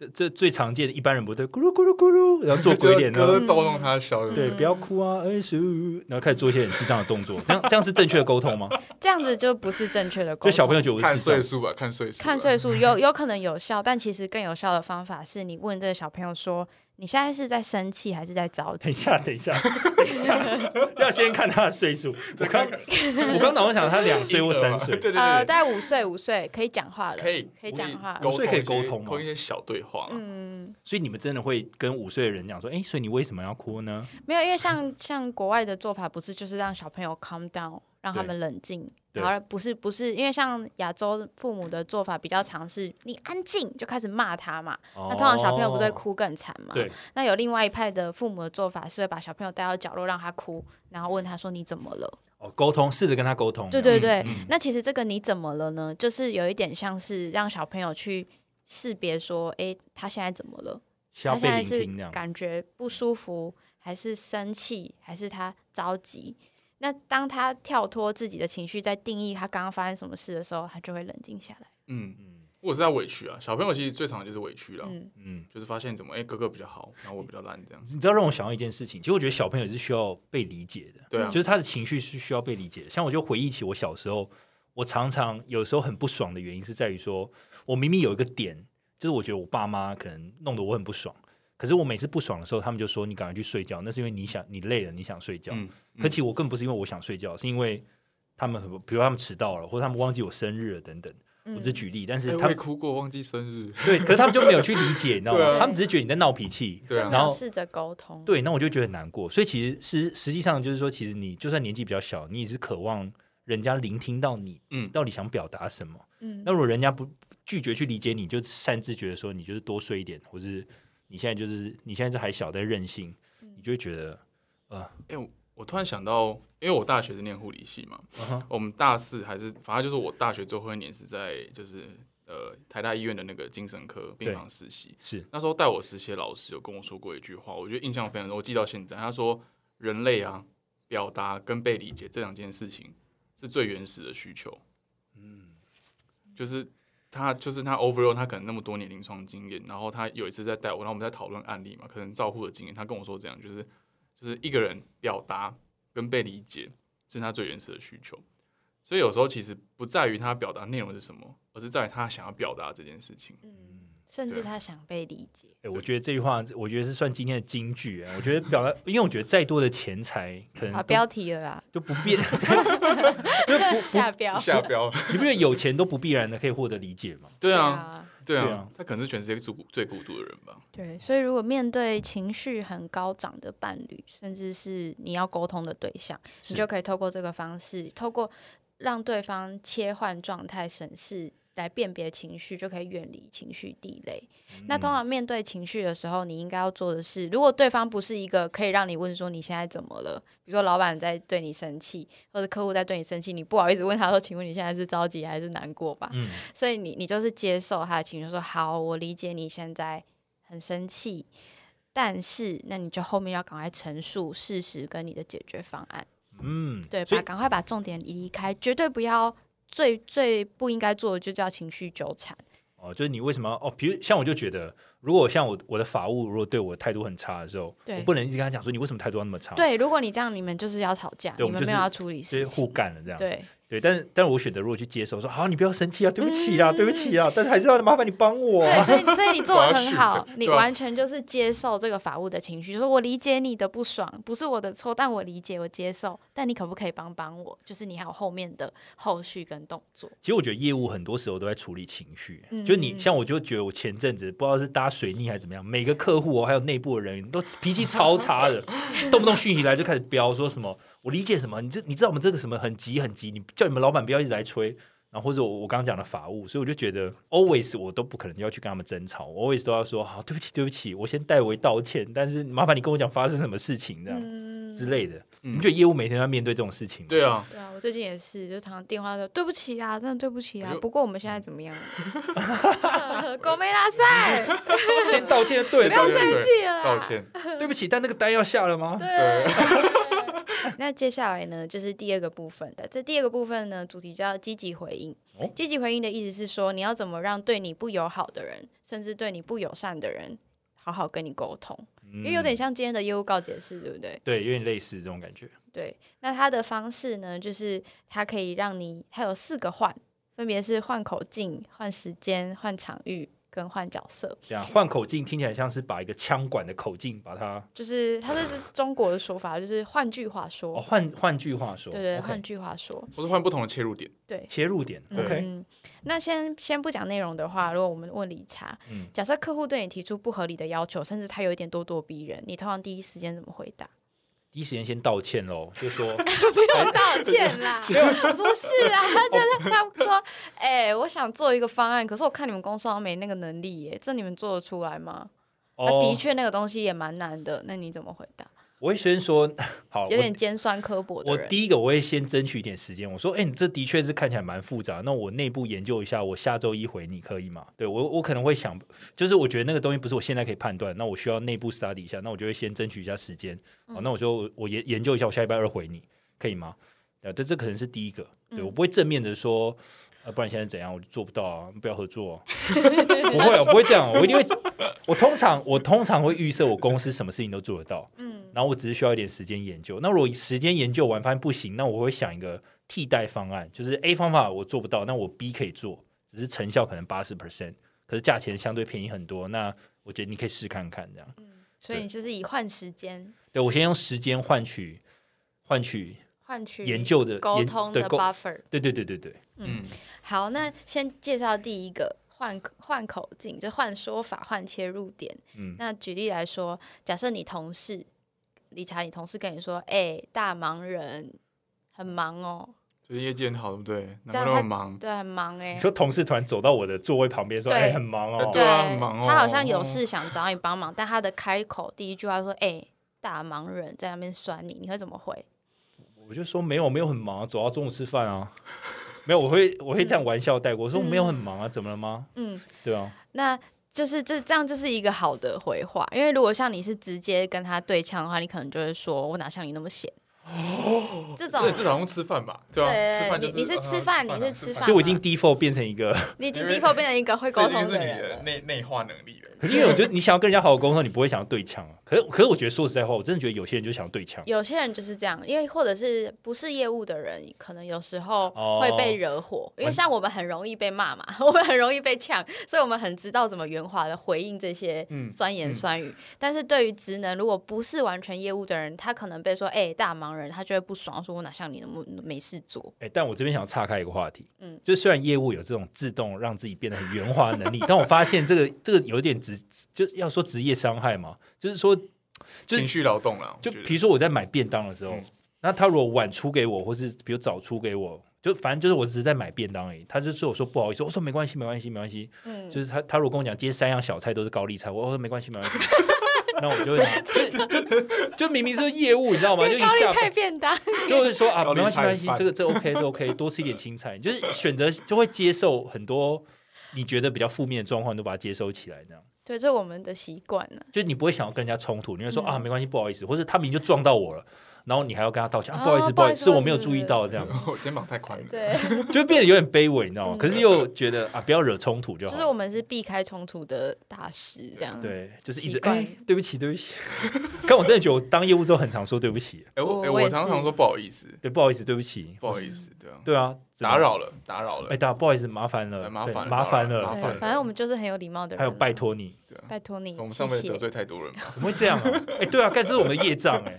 这这最常见的，一般人不对，咕噜咕噜咕噜，然后做鬼脸然后逗弄他笑的，对，嗯不要哭啊，哎叔，然后开始做一些很智障的动作，这样这样是正确的沟通吗？这样子就不是正确的沟通。就小朋友觉得我看是智障，岁数吧，看岁数，看岁数有有可能有效，但其实更有效的方法是你问这个小朋友说：“你现在是在生气还是在着急？等一下，等一下，等一下，要先看他的岁数。我刚我刚脑中想他两岁或三岁。对，对呃，大概五岁，五岁可以讲话了，可以可以讲话。五岁可以沟通一些沟通吗一些小对话，嗯，所以你们真的会跟五岁的人讲说，哎，所以你为什么要哭呢？没有，因为像像国外的做法，不是就是让小朋友 calm down，让他对。们冷静，对然后不是不是，因为像亚洲父母的做法比较常是，你安静就开始骂他嘛，那通常小朋友不是会哦？哭更惨嘛？对，那有另外一派的父母的做法是会把小朋友带到角落让他哭，然后问他说你怎么了？哦，沟通，试着跟他沟通。对对对，嗯那其实这个你怎么了呢？就是有一点像是让小朋友去识别说，哎，他现在怎么了？他现在是。感觉不舒服，还是生气，还是他着急？那当他跳脱自己的情绪，在定义他刚刚发生什么事的时候，他就会冷静下来。嗯，嗯或者是在委屈啊，小朋友其实最常就是委屈了，嗯，嗯，就是发现怎么哎哥哥比较好，然后我比较烂这样子，你知道让我想到一件事情，其实我觉得小朋友也是需要被理解的。对啊就，是他的情绪是需要被理解的。像我就回忆起我小时候，我常常有时候很不爽的原因是在于说，我明明有一个点，就是我觉得我爸妈可能弄得我很不爽，可是我每次不爽的时候，他们就说你赶快去睡觉，那是因为你想你累了，你想睡觉。嗯，可其实我更不是因为我想睡觉，是因为他们很比如他们迟到了，或者他们忘记我生日了等等。我嗯只举例，但是他们哭过，忘记生日。对，可是他们就没有去理解，你知道吗？啊他们只是觉得你在闹脾气。然后有试着沟通。对，那我就觉得很难过。所以其实实实际上就是说，其实你就算年纪比较小，你也是渴望人家聆听到你嗯，到底想表达什么。嗯那如果人家不拒绝去理解你，就擅自觉得说你就是多睡一点，或是你现在就是你现在就还小在任性，嗯你就会觉得哎、我我突然想到，因为我大学是念护理系嘛，我们大四还是反正就是我大学最后一年是在就是呃台大医院的那个精神科病房实习。是那时候带我实习的老师有跟我说过一句话，我觉得印象非常深，我记到现在。他说，人类啊，表达跟被理解这两件事情是最原始的需求。嗯，就是他就是他 overall 他可能那么多年临床经验，然后他有一次在带我，然后我们在讨论案例嘛，可能照护的经验，他跟我说这样，就是就是一个人表达跟被理解是他最原始的需求。所以有时候其实不在于他表达内容是什么，而是在于他想要表达这件事情。嗯，甚至他想被理解。哎、我觉得这句话，我觉得是算今天的金句、哎我觉得表达，因为我觉得再多的钱财，可能好，都标题了啦，就不必，就不下标。下标，你不觉得有钱都不必然的可以获得理解吗？对啊，啊，对啊他可能是全世界最孤最孤独的人吧。对，所以如果面对情绪很高涨的伴侣，甚至是你要沟通的对象，你就可以透过这个方式，透过让对方切换状态、审视来辨别情绪，就可以远离情绪地雷。那通常面对情绪的时候，你应该要做的是，如果对方不是一个可以让你问说你现在怎么了，比如说老板在对你生气，或者客户在对你生气，你不好意思问他说，请问你现在是着急还是难过吧？嗯，所以你你就是接受他的情绪，说好，我理解你现在很生气，但是那你就后面要赶快陈述事实跟你的解决方案，嗯，对，把赶快把重点移开，绝对不要最最不应该做的就叫情绪纠缠。哦，就是你为什么要哦？比如像我就觉得，如果像我我的法务如果对我态度很差的时候，我不能一直跟他讲说你为什么态度要那么差，，对，如果你这样，你们就是要吵架，你们没有要处理就是互。干了这样。对，对，但是但是我选择如果去接受，说好，你不要生气啊，对不起啊，嗯对不起啊，但是还是要麻烦你帮我、对，啊。所以所以你做的很好你完全就是接受这个法务的情绪，就是我理解你的不爽，不是我的错，但我理解，我接受，但你可不可以帮帮我？就是你还有后面的后续跟动作。其实我觉得业务很多时候都在处理情绪，嗯就你嗯像我就觉得我前阵子不知道是搭水逆还是怎么样，每个客户哦还有内部的人员都脾气超差的，动不动讯息来就开始飙说什么我理解什么，你这你知道我们这个什么很急很急，你叫你们老板不要一直来催。然后或者我我刚刚讲的法务，所以我就觉得 always 我都不可能要去跟他们争吵，我 always 都要说好对不起对不起，我先代为道歉，但是麻烦你跟我讲发生什么事情这样、嗯之类的。嗯你觉得业务每天要面对这种事情吗？对啊，对啊，我最近也是，就常常电话说对不起啊，真的对不起啊不过我们现在怎么样？狗没拉塞，先道歉就对了，不要生气了。道歉，对不起，但那个单要下了吗？对。那接下来呢，就是第二个部分的。这第二个部分呢，主题叫积极回应哦。积极回应的意思是说，你要怎么让对你不友好的人，甚至对你不友善的人，好好跟你沟通，因为有点嗯像今天的业务告解式，对不对？对，有点类似这种感觉。对。那它的方式呢，就是它可以让你，它有四个换，分别是换口径、换时间、换场域跟换角色。这样换口径听起来像是把一个枪管的口径把它就是它这是中国的说法，就是换句话说，哦换换句话说，对对换句话说，我是换不同的切入点。对。切入点，OK，嗯，那先先不讲内容的话，如果我们问理查，嗯假设客户对你提出不合理的要求，甚至他有一点咄咄逼人，你通常第一时间怎么回答？第一时间先道歉喽，就说不用道歉啦，不是啊，就是他说，哎、我想做一个方案，可是我看你们公司好像没那个能力耶，这你们做得出来吗？那、哦，的确那个东西也蛮难的，那你怎么回答？我会先说好，有我点尖酸刻薄的人，我第一个我会先争取一点时间，我说，哎、你这的确是看起来蛮复杂，那我内部研究一下，我下周一回你可以吗？对我我可能会想，就是我觉得那个东西不是我现在可以判断，那我需要内部 study 一下，那我就会先争取一下时间，嗯哦，那我就我研研究一下，我下礼拜二回你，可以吗？对，这这可能是第一个，对嗯我不会正面的说。呃，不然现在怎样？我就做不到啊！不要合作、啊，不会，我不会这样。我一定会，我通常我通常会预设我公司什么事情都做得到，嗯然后我只是需要一点时间研究。那如果时间研究完发现不行，那我会想一个替代方案，就是 A 方法我做不到，那我 B 可以做，只是成效可能八十 percent，可是价钱相对便宜很多。那我觉得你可以试看看，这样。嗯所以你就是以换时间对我先用时间换取换取换取研究的沟通的 buffer。对对对对对，嗯，好，那先介绍第一个换换口径，就换说法、换切入点。嗯那举例来说，假设你同事理查，你同事跟你说：“哎、大忙人，很忙哦，最近业绩很好，对不对？这样难怪那么忙。对，很忙哎、你说同事突然走到我的座位旁边说：“对哎，很忙哦。对啊很忙哦他好像有事想找你帮忙，但他的开口第一句话说：“哎、大忙人在那边酸你，你会怎么回？”我就说：“没有，没有很忙啊，走到中午吃饭啊。”没有，我会我会这样玩笑带过，我说：“没有很忙啊，怎么了吗嗯，？”对啊，那就是这这样就是一个好的回话，因为如果像你是直接跟他对呛的话，你可能就会说：“我哪像你那么闲。”哦这种所以至少用吃饭吧，对吧？对吃饭就是你你是呃吃饭啊你是吃饭所以我已经 default 变成一个，你已经 default 变成一个会沟通的人 内内化能力了。可是因为我觉得你想要跟人家好好沟通，你不会想要对呛啊。可是可是我觉得说实在话，我真的觉得有些人就想要对枪。有些人就是这样，因为或者是不是业务的人，可能有时候哦会被惹火，因为像我们很容易被骂嘛，我们很容易被呛，所以我们很知道怎么圆滑的回应这些嗯酸言酸语。但是对于职能，如果不是完全业务的人，他可能被说“哎、大忙人”，他就会不爽，说我哪像你那么没事做。哎、但我这边想岔开一个话题，嗯嗯，就是虽然业务有这种自动让自己变得很圆滑的能力，但我发现这个这个有点职，就要说职业伤害嘛，就是说，就是情绪劳动了，就比如说我在买便当的时候，嗯。那他如果晚出给我，或是比如早出给我，就反正就是我只是在买便当而已，他就说我说不好意思，我说没关系没关系没关系，嗯，就是他他如果跟我讲今天三样小菜都是高丽菜，我说没关系没关系，那我就会 就就就明明是业务，你知道吗？就一高丽下菜便当，就是说啊，没关系，没关系，这个这 OK，这 OK，多吃一点青菜，就是选择就会接受很多你觉得比较负面的状况，都把它接收起来，这样对，这是我们的习惯了。就你不会想要跟人家冲突，你会说、嗯啊，没关系，不好意思，或者他明明就撞到我了，然后你还要跟他道歉，不好意思，不好意思是我没有注意到，这样。我肩膀太宽了。对，就变得有点卑微，你知道吗？嗯。可是又觉得啊，不要惹冲突就好。就是我们是避开冲突的大师，这样。对，就是一直对不起，对不起。但我真的觉得我当业务之后很常说对不起，哎，我哎，我常常说不好意思，对，不好意思，对不起，不好意思，对啊，对啊，打。扰了，打扰了。哎，，打不好意思，麻烦了，麻烦了麻烦了，麻烦反正我们就是很有礼貌的人。还有拜，托你，拜托你，我们上辈子谢谢。得罪太多人嘛，怎么会这样啊？哎、对啊，干这是我们的业障哎、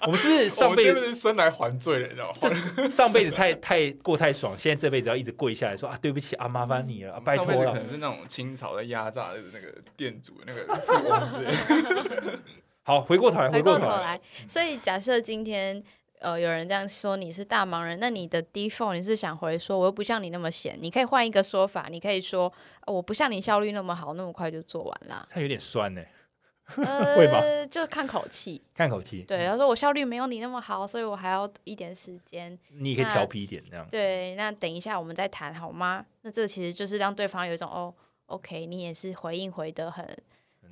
我们是不是上辈子生来还罪了，你知道吗？就是上辈子太 太过太爽，现在这辈子要一直跪下来说啊，对不起啊，麻烦你了，啊、拜托了上辈子可。能是那种清朝在压榨的那个店主、那个富翁之类的。好，回过头来，回过来，过头来，所以假设今天呃有人这样说你是大忙人，那你的 default 你是想回说我又不像你那么闲，你可以换一个说法，你可以说、呃我不像你效率那么好，那么快就做完啦。他有点酸呢、呃，会吧？就看口气。看口气，对，他说我效率没有你那么好，所以我还要一点时间。你也可以调皮一点这样。对，那等一下我们再谈好吗？那这其实就是让对方有一种哦，OK，你也是回应回的很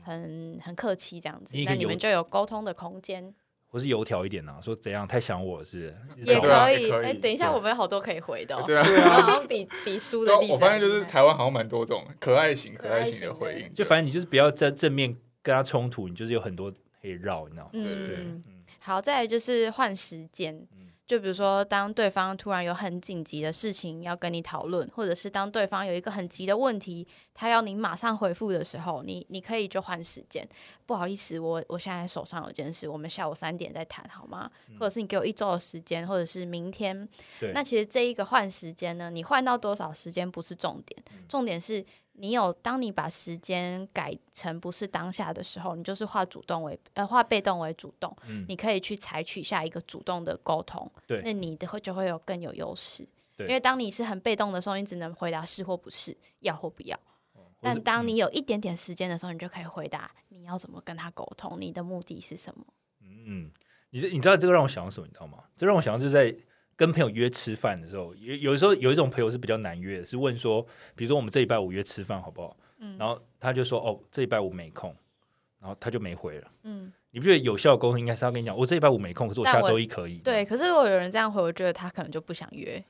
很很客气这样子那你们就有沟通的空间，或是油条一点啊，说怎样太想我是？也可以。哎，等一下我们有好多可以回的、哦，对啊，好像比比输的 例子还厉害。我发现就是台湾好像蛮多种可爱型、可爱型的可爱型的回应，就反正你就是不要在正面跟他冲突，你就是有很多可以绕，你知道吗？对对嗯，嗯好，再来就是换时间。就比如说，当对方突然有很紧急的事情要跟你讨论，或者是当对方有一个很急的问题，他要你马上回复的时候，你你可以就换时间。不好意思，我我现在手上有件事，我们下午三点再谈好吗？或者是你给我一周的时间，或者是明天。对那其实这一个换时间呢，你换到多少时间不是重点，重点是你有当你把时间改成不是当下的时候，你就是化主动为呃化被动为主动，嗯你可以去采取下一个主动的沟通，对那你的会就会有更有优势。对因为当你是很被动的时候，你只能回答是或不是，要或不要。但当你有一点点时间的时候，你就可以回答你要怎么跟他沟通，你的目的是什么。嗯，你这你知道这个让我想到什么？你知道吗？这让我想到就是在跟朋友约吃饭的时候，有有的时候有一种朋友是比较难约的，是问说，比如说我们这礼拜五约吃饭好不好？嗯然后他就说哦，这礼拜五没空，然后他就没回了。嗯，你不觉得有效的沟通应该是要跟你讲，我这礼拜五没空，可是我下周一可以。对。可是如果有人这样回，我觉得他可能就不想约。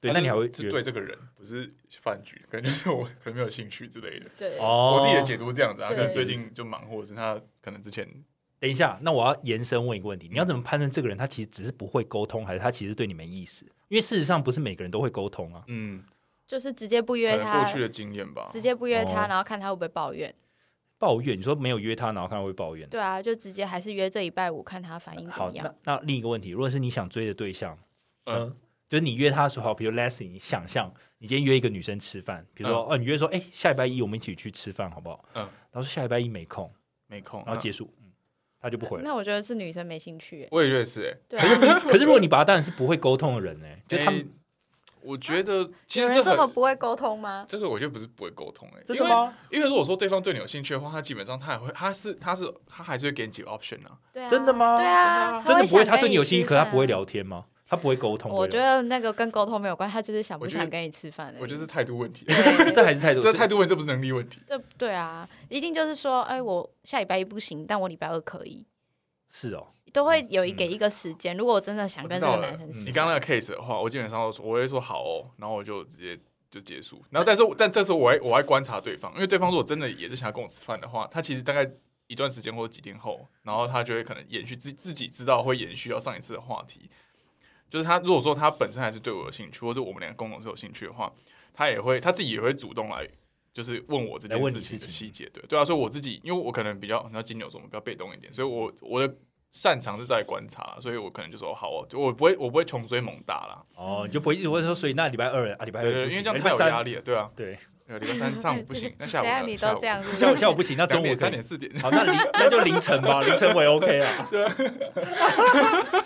对，那你还会是约对这个人，不是饭局，可能就是我可能没有兴趣之类的。对，哦？我自己的解读是这样子啊，可能最近就忙，或者是他可能之前等一下，那我要延伸问一个问题：你要怎么判断这个人他其实只是不会沟通，还是他其实对你没意思？因为事实上不是每个人都会沟通啊。嗯，就是直接不约他过，去的经验吧。直接不约他，哦然后看他会不会抱怨。抱怨，你说没有约他，然后看他会抱怨。对啊，就直接还是约这礼拜五，看他反应怎，么样那。那另一个问题，如果是你想追的对象，嗯、嗯就是你约他的时候，比如 Leslie，你想象你今天约一个女生吃饭，比如说、哦，你约说，哎、下礼拜一我们一起去吃饭，好不好？嗯，然后说下礼拜一没空，没空，然后结束，嗯，他就不回来。那我觉得是女生没兴趣耶。我也觉得是哎。对啊，可是如果你把他当然是不会沟通的人呢，就他们、诶我觉得其实这很不会沟通吗？这个我觉得不是不会沟通哎，真的吗？因为？因为如果说对方对你有兴趣的话，他基本上他也会，他是他是他还是会给你几个 option 啊。对啊，真的吗对啊，真的不会，他对你有兴趣，吃可他不会。聊天吗？他不会沟通。我觉得那个跟沟通没有关系，他就是想不想跟你吃饭。我觉得是态度问题，这还是态度，这态度问题，这不是能力问题。这对啊，一定就是说，哎，我下礼拜一不行，但我礼拜二可以，是哦。都会有一嗯给一个时间。如果我真的想跟这个男生，你刚刚那个 case 的话，我基本上都说我会说好哦，然后我就直接就结束。然后但是我但这时候我还我还观察对方，因为对方如果真的也是想要跟我吃饭的话，他其实大概一段时间或者几天后，然后他就会可能延续自自己知道会延续到上一次的话题。就是他如果说他本身还是对我有兴趣，或者我们两个共同是有兴趣的话，他也会他自己也会主动来。就是问我这件事情的细节，对对啊，所以我自己，因为我可能比较，你知道金牛座嘛，比较被动一点，所以我我的擅长是在观察，所以我可能就说好哦，就我不会我不会穷追猛打啦，哦，你就不会一直问说，所以那礼拜二啊，礼拜二因为这样太有压力了，对啊，对，对，礼拜三上午不行，那下午 你都这样，是不下午下午不行，那中午三点四点，好，那凌那就凌晨吧，凌晨我也 OK 啊。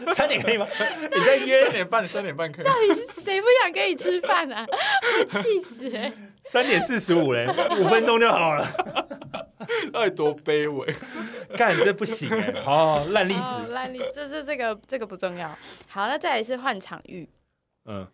三点可以吗？你在三约点半三点半可以，到底是谁不想跟你吃饭啊？会气死哎、三点四十五嘞，五分钟就好了。到底多卑微？干这不行哎，哦烂例哦子。烂例，这这这个这个不重要。好，那再来是换场域。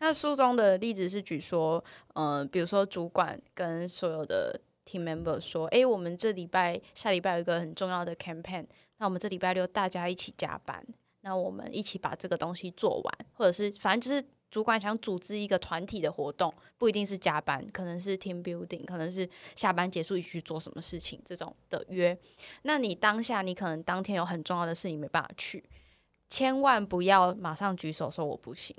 那书中的例子是举说，呃，比如说主管跟所有的 team member 说，诶，我们这礼拜下礼拜有一个很重要的 campaign，那我们这礼拜六大家一起加班，那我们一起把这个东西做完，或者是反正就是主管想组织一个团体的活动，不一定是加班，可能是 team building，可能是下班结束一起去做什么事情这种的约。那你当下你可能当天有很重要的事，你没办法去，千万不要马上举手说我不行。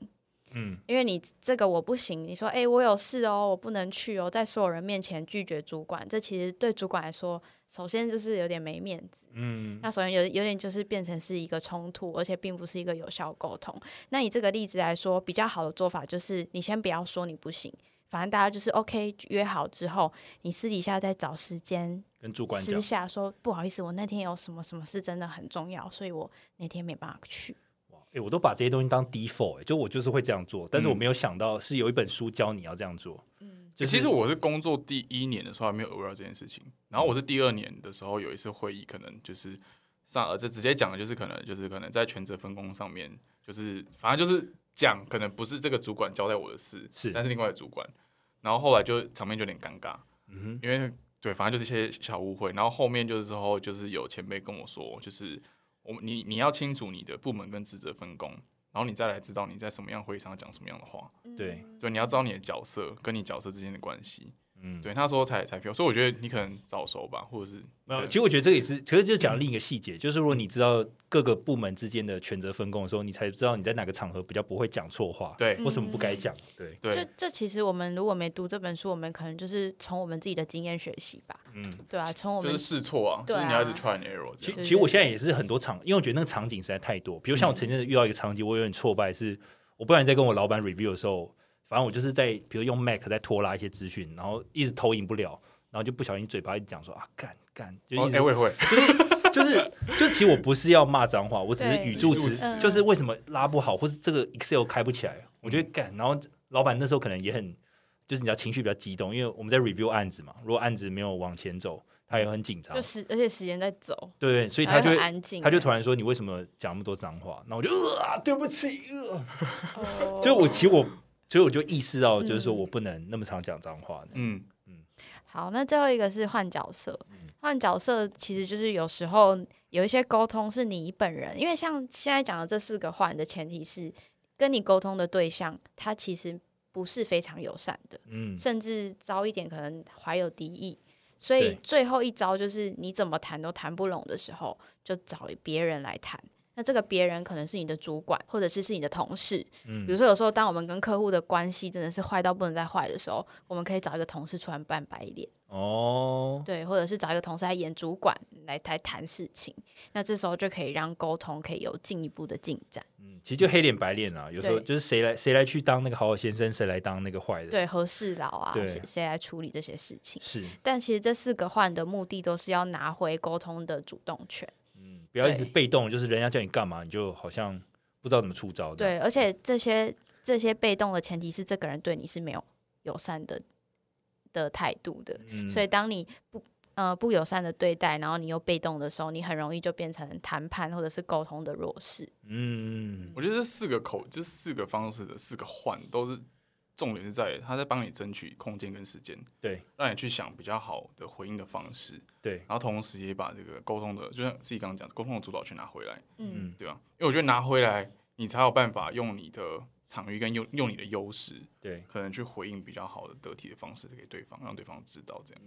嗯，因为你这个我不行，你说诶，我有事哦，我不能去哦，在所有人面前拒绝主管，这其实对主管来说，首先就是有点没面子。嗯那首先有有点就是变成是一个冲突，而且并不是一个有效沟通。那以这个例子来说，比较好的做法就是你先不要说你不行，反正大家就是 OK 约好之后，你私底下再找时间跟主管私，下说不好意思，我那天有什么什么事真的很重要，所以我那天没办法去。哎，我都把这些东西当 default，哎，就我就是会这样做，但是我嗯没有想到是有一本书教你要这样做。嗯，就是其实我是工作第一年的时候还没有 aware 这件事情，然后我是第二年的时候有一次会议，可能就是上呃，这直接讲的就是可能就是可能在全责分工上面，就是反正就是讲可能不是这个主管交代我的事，是但是另外的主管，然后后来就场面就有点尴尬，嗯因为对，反正就是一些小误会，然后后面就是之后就是有前辈跟我说，就是我你你要清楚你的部门跟职责分工，然后你再来知道你在什么样会议上讲什么样的话，对。对，你要知道你的角色跟你角色之间的关系。嗯，对，那时候才才 feel，所以我觉得你可能早熟吧，或者是没有，其实我觉得这个也是，其实就讲另一个细节，就是如果你知道各个部门之间的权责分工的时候，你才知道你在哪个场合比较不会讲错话，对为什么不该讲。对，这对这这其实我们如果没读这本书，我们可能就是从我们自己的经验学习吧，嗯，对啊，从我们就是试错啊，就是你要一直 try and error。其其实我现在也是很多场，因为我觉得那个场景实在太多。比如像我曾经遇到一个场景，我有点挫败，是我不然在跟我老板 review 的时候，反正我就是在比如用 Mac 在拖拉一些资讯，然后一直投影不了，然后就不小心嘴巴一直讲说啊干干，就哦，一直哎，我也会，就是就其实我不是要骂脏话，我只是语助词，就是为什么拉不好，或是这个 Excel 开不起来，我觉得干。然后老板那时候可能也很，就是你知道情绪比较激动，因为我们在 review 案子嘛，如果案子没有往前走，他也很紧张就，时而且时间在走，对对，所以他就会安静，他就突然说你为什么讲那么多脏话？然后我就呃对不起，呃，哦 就我其实我，所以我就意识到，就是说嗯我不能那么常讲脏话的。嗯，好，那最后一个是换角色嗯。换角色其实就是有时候有一些沟通是你本人，因为像现在讲的这四个换的前提是跟你沟通的对象，他其实不是非常友善的，嗯，甚至糟一点可能怀有敌意。所以最后一招就是你怎么谈都谈不拢的时候，就找别人来谈。那这个别人可能是你的主管，或者是是你的同事。嗯比如说，有时候当我们跟客户的关系真的是坏到不能再坏的时候，我们可以找一个同事出来扮白脸，哦，对，或者是找一个同事来演主管来来谈事情。那这时候就可以让沟通可以有进一步的进展。嗯，其实就黑脸白脸啊，有时候就是谁来谁来去当那个好好先生，谁来当那个坏的，，对，和事佬啊，谁谁来处理这些事情？是，但其实这四个换的目的都是要拿回沟通的主动权。嗯，不要一直被动，就是人家叫你干嘛，你就好像不知道怎么出招的，对，而且这些这些被动的前提是这个人对你是没有友善的的态度的，嗯，所以当你不呃不友善的对待，然后你又被动的时候，你很容易就变成谈判或者是沟通的弱势。嗯，我觉得这四个口，这四个方式的四个换，都是重点是在他在帮你争取空间跟时间，对让你去想比较好的回应的方式，对，然后同时也把这个沟通的，就像自己刚刚讲，沟通的主导权拿回来，嗯，嗯，对吧？因为我觉得拿回来，你才有办法用你的场域跟用用你的优势，对。可能去回应比较好的得体的方式给对方，让对方知道这样。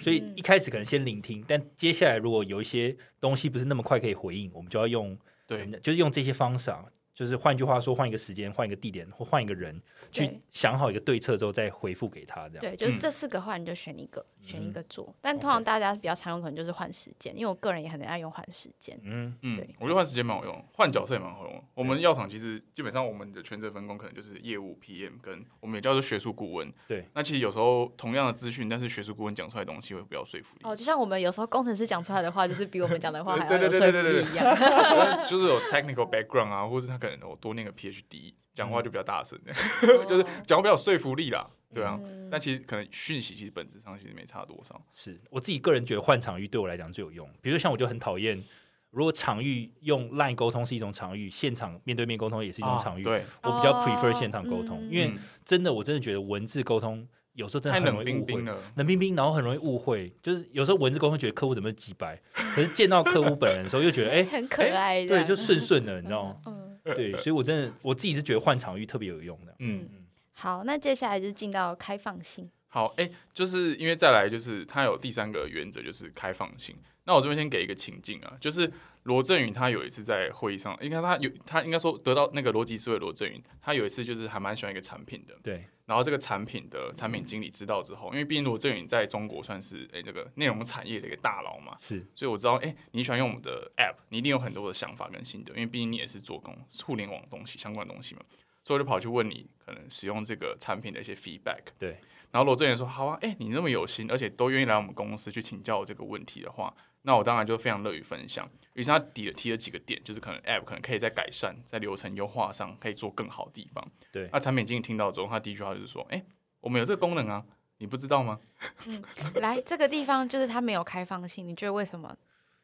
所以一开始可能先聆听，但接下来如果有一些东西不是那么快可以回应，我们就要用，对，就是用这些方式啊，就是换句话说，换一个时间，换一个地点，或换一个人，去想好一个对策之后再回复给他，这样。对，就是嗯这四个话你就选一个，选一嗯个做。但通常大家比较常用可能就是换时间，因为我个人也很爱用换时间。嗯，嗯对，我觉得换时间蛮好用，换角色也蛮好用。我们药厂其实基本上我们的全职分工可能就是业务 PM 跟我们也叫做学术顾问。对，那其实有时候同样的资讯，但是学术顾问讲出来的东西会比较说服力。哦，就像我们有时候工程师讲出来的话，就是比我们讲的话还要对对有说服对对对力一样。就是有 technical background 啊，或是他可能有多念个 PhD，讲话就比较大声，哦 就是讲话比较有说服力啦。对啊，嗯但其实可能讯息其实本质上其实没差多少。是我自己个人觉得换场域对我来讲最有用。比如说像我就很讨厌，如果场域用 LINE 沟通是一种场域，现场面对面沟通也是一种场域，啊对，我比较哦 prefer 现场沟通，嗯因为嗯真的我真的觉得文字沟通有时候真的太冷很容易误会。冰冰了。冷冰冰，然后很容易误会，就是有时候文字沟通觉得客户怎么几白，可是见到客户本人的时候又觉得，哎、很可爱的，对，就顺顺的，你知道吗？嗯。对，所以我真的我自己是觉得换场域特别有用的。嗯，好，那接下来就进到开放性。好，哎、就是因为再来就是它有第三个原则，就是开放性。那我这边先给一个情境啊，就是罗振宇他有一次在会议上，应该他有他应该说得到那个逻辑思维罗振宇，他有一次就是还蛮喜欢一个产品的，对，然后这个产品的产品经理知道之后，因为毕竟罗振宇在中国算是哎、这个内容产业的一个大佬嘛，是，所以我知道哎、你喜欢用我们的 app，你一定有很多的想法跟心得，因为毕竟你也是做工互联网东西相关的东西嘛，所以我就跑去问你可能使用这个产品的一些 feedback。对，然后罗振宇说：“好啊，哎、你那么有心，而且都愿意来我们公司去请教我这个问题的话，那我当然就非常乐于分享。”于是他提了提了几个点，就是可能 App 可能可以在改善，在流程优化上可以做更好的地方。对那产品经理听到之后，他第一句话就是说：“哎、我们有这个功能啊，你不知道吗 嗯来这个地方就是它没有开放性，你觉得为什么？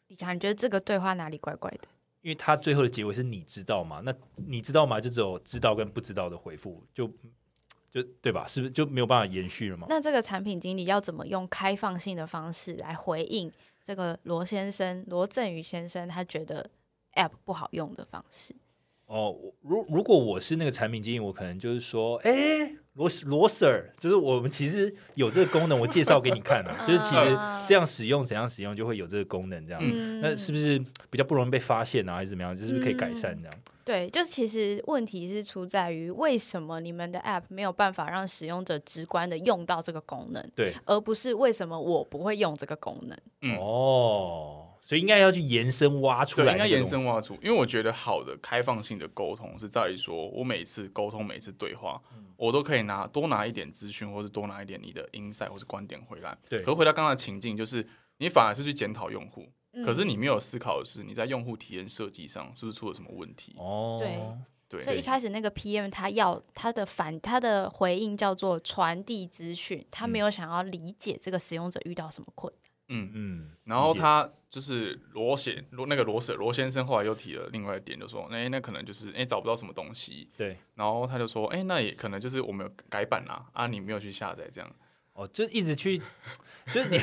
李强，你觉得这个对话哪里怪怪的？因为他最后的结尾是你知道吗？那你知道吗？就只有知道跟不知道的回复，就就对吧？是不是就没有办法延续了吗？那这个产品经理要怎么用开放性的方式来回应这个罗先生、罗振宇先生他觉得 App 不好用的方式？哦，如如果我是那个产品经理，我可能就是说，哎、罗罗 Sir，就是我们其实有这个功能，我介绍给你看啊，就是其实这样使用怎样使用就会有这个功能，这样，嗯那是不是比较不容易被发现啊，还是怎么样？就是不是可以改善这样？对，就是其实问题是出在于为什么你们的 App 没有办法让使用者直观的用到这个功能，对，而不是为什么我不会用这个功能？嗯哦，所以应该要去延伸挖？”出对，来，应该延。伸挖出，因为我觉得好的开放性的沟通是在于说，我每次沟通、每次对话，我都可以拿多拿一点资讯，或是多拿一点你的 insight 或是观点回来。对可回到刚才的情境，就是你反而是去检讨用户，可是嗯你没有思考的是你在用户体验设计上是不是出了什么问题？哦，对，所以一开始那个 PM 他要他的反他的回应叫做传递资讯，他没有想要理解这个使用者遇到什么困难。嗯，嗯，然后他就是罗先罗那个罗舍罗先生后来又提了另外一点，就说，哎、那可能就是哎、找不到什么东西，对，然后他就说，哎、那也可能就是我们有改版啦，啊，你没有去下载这样，哦，就一直去，就是你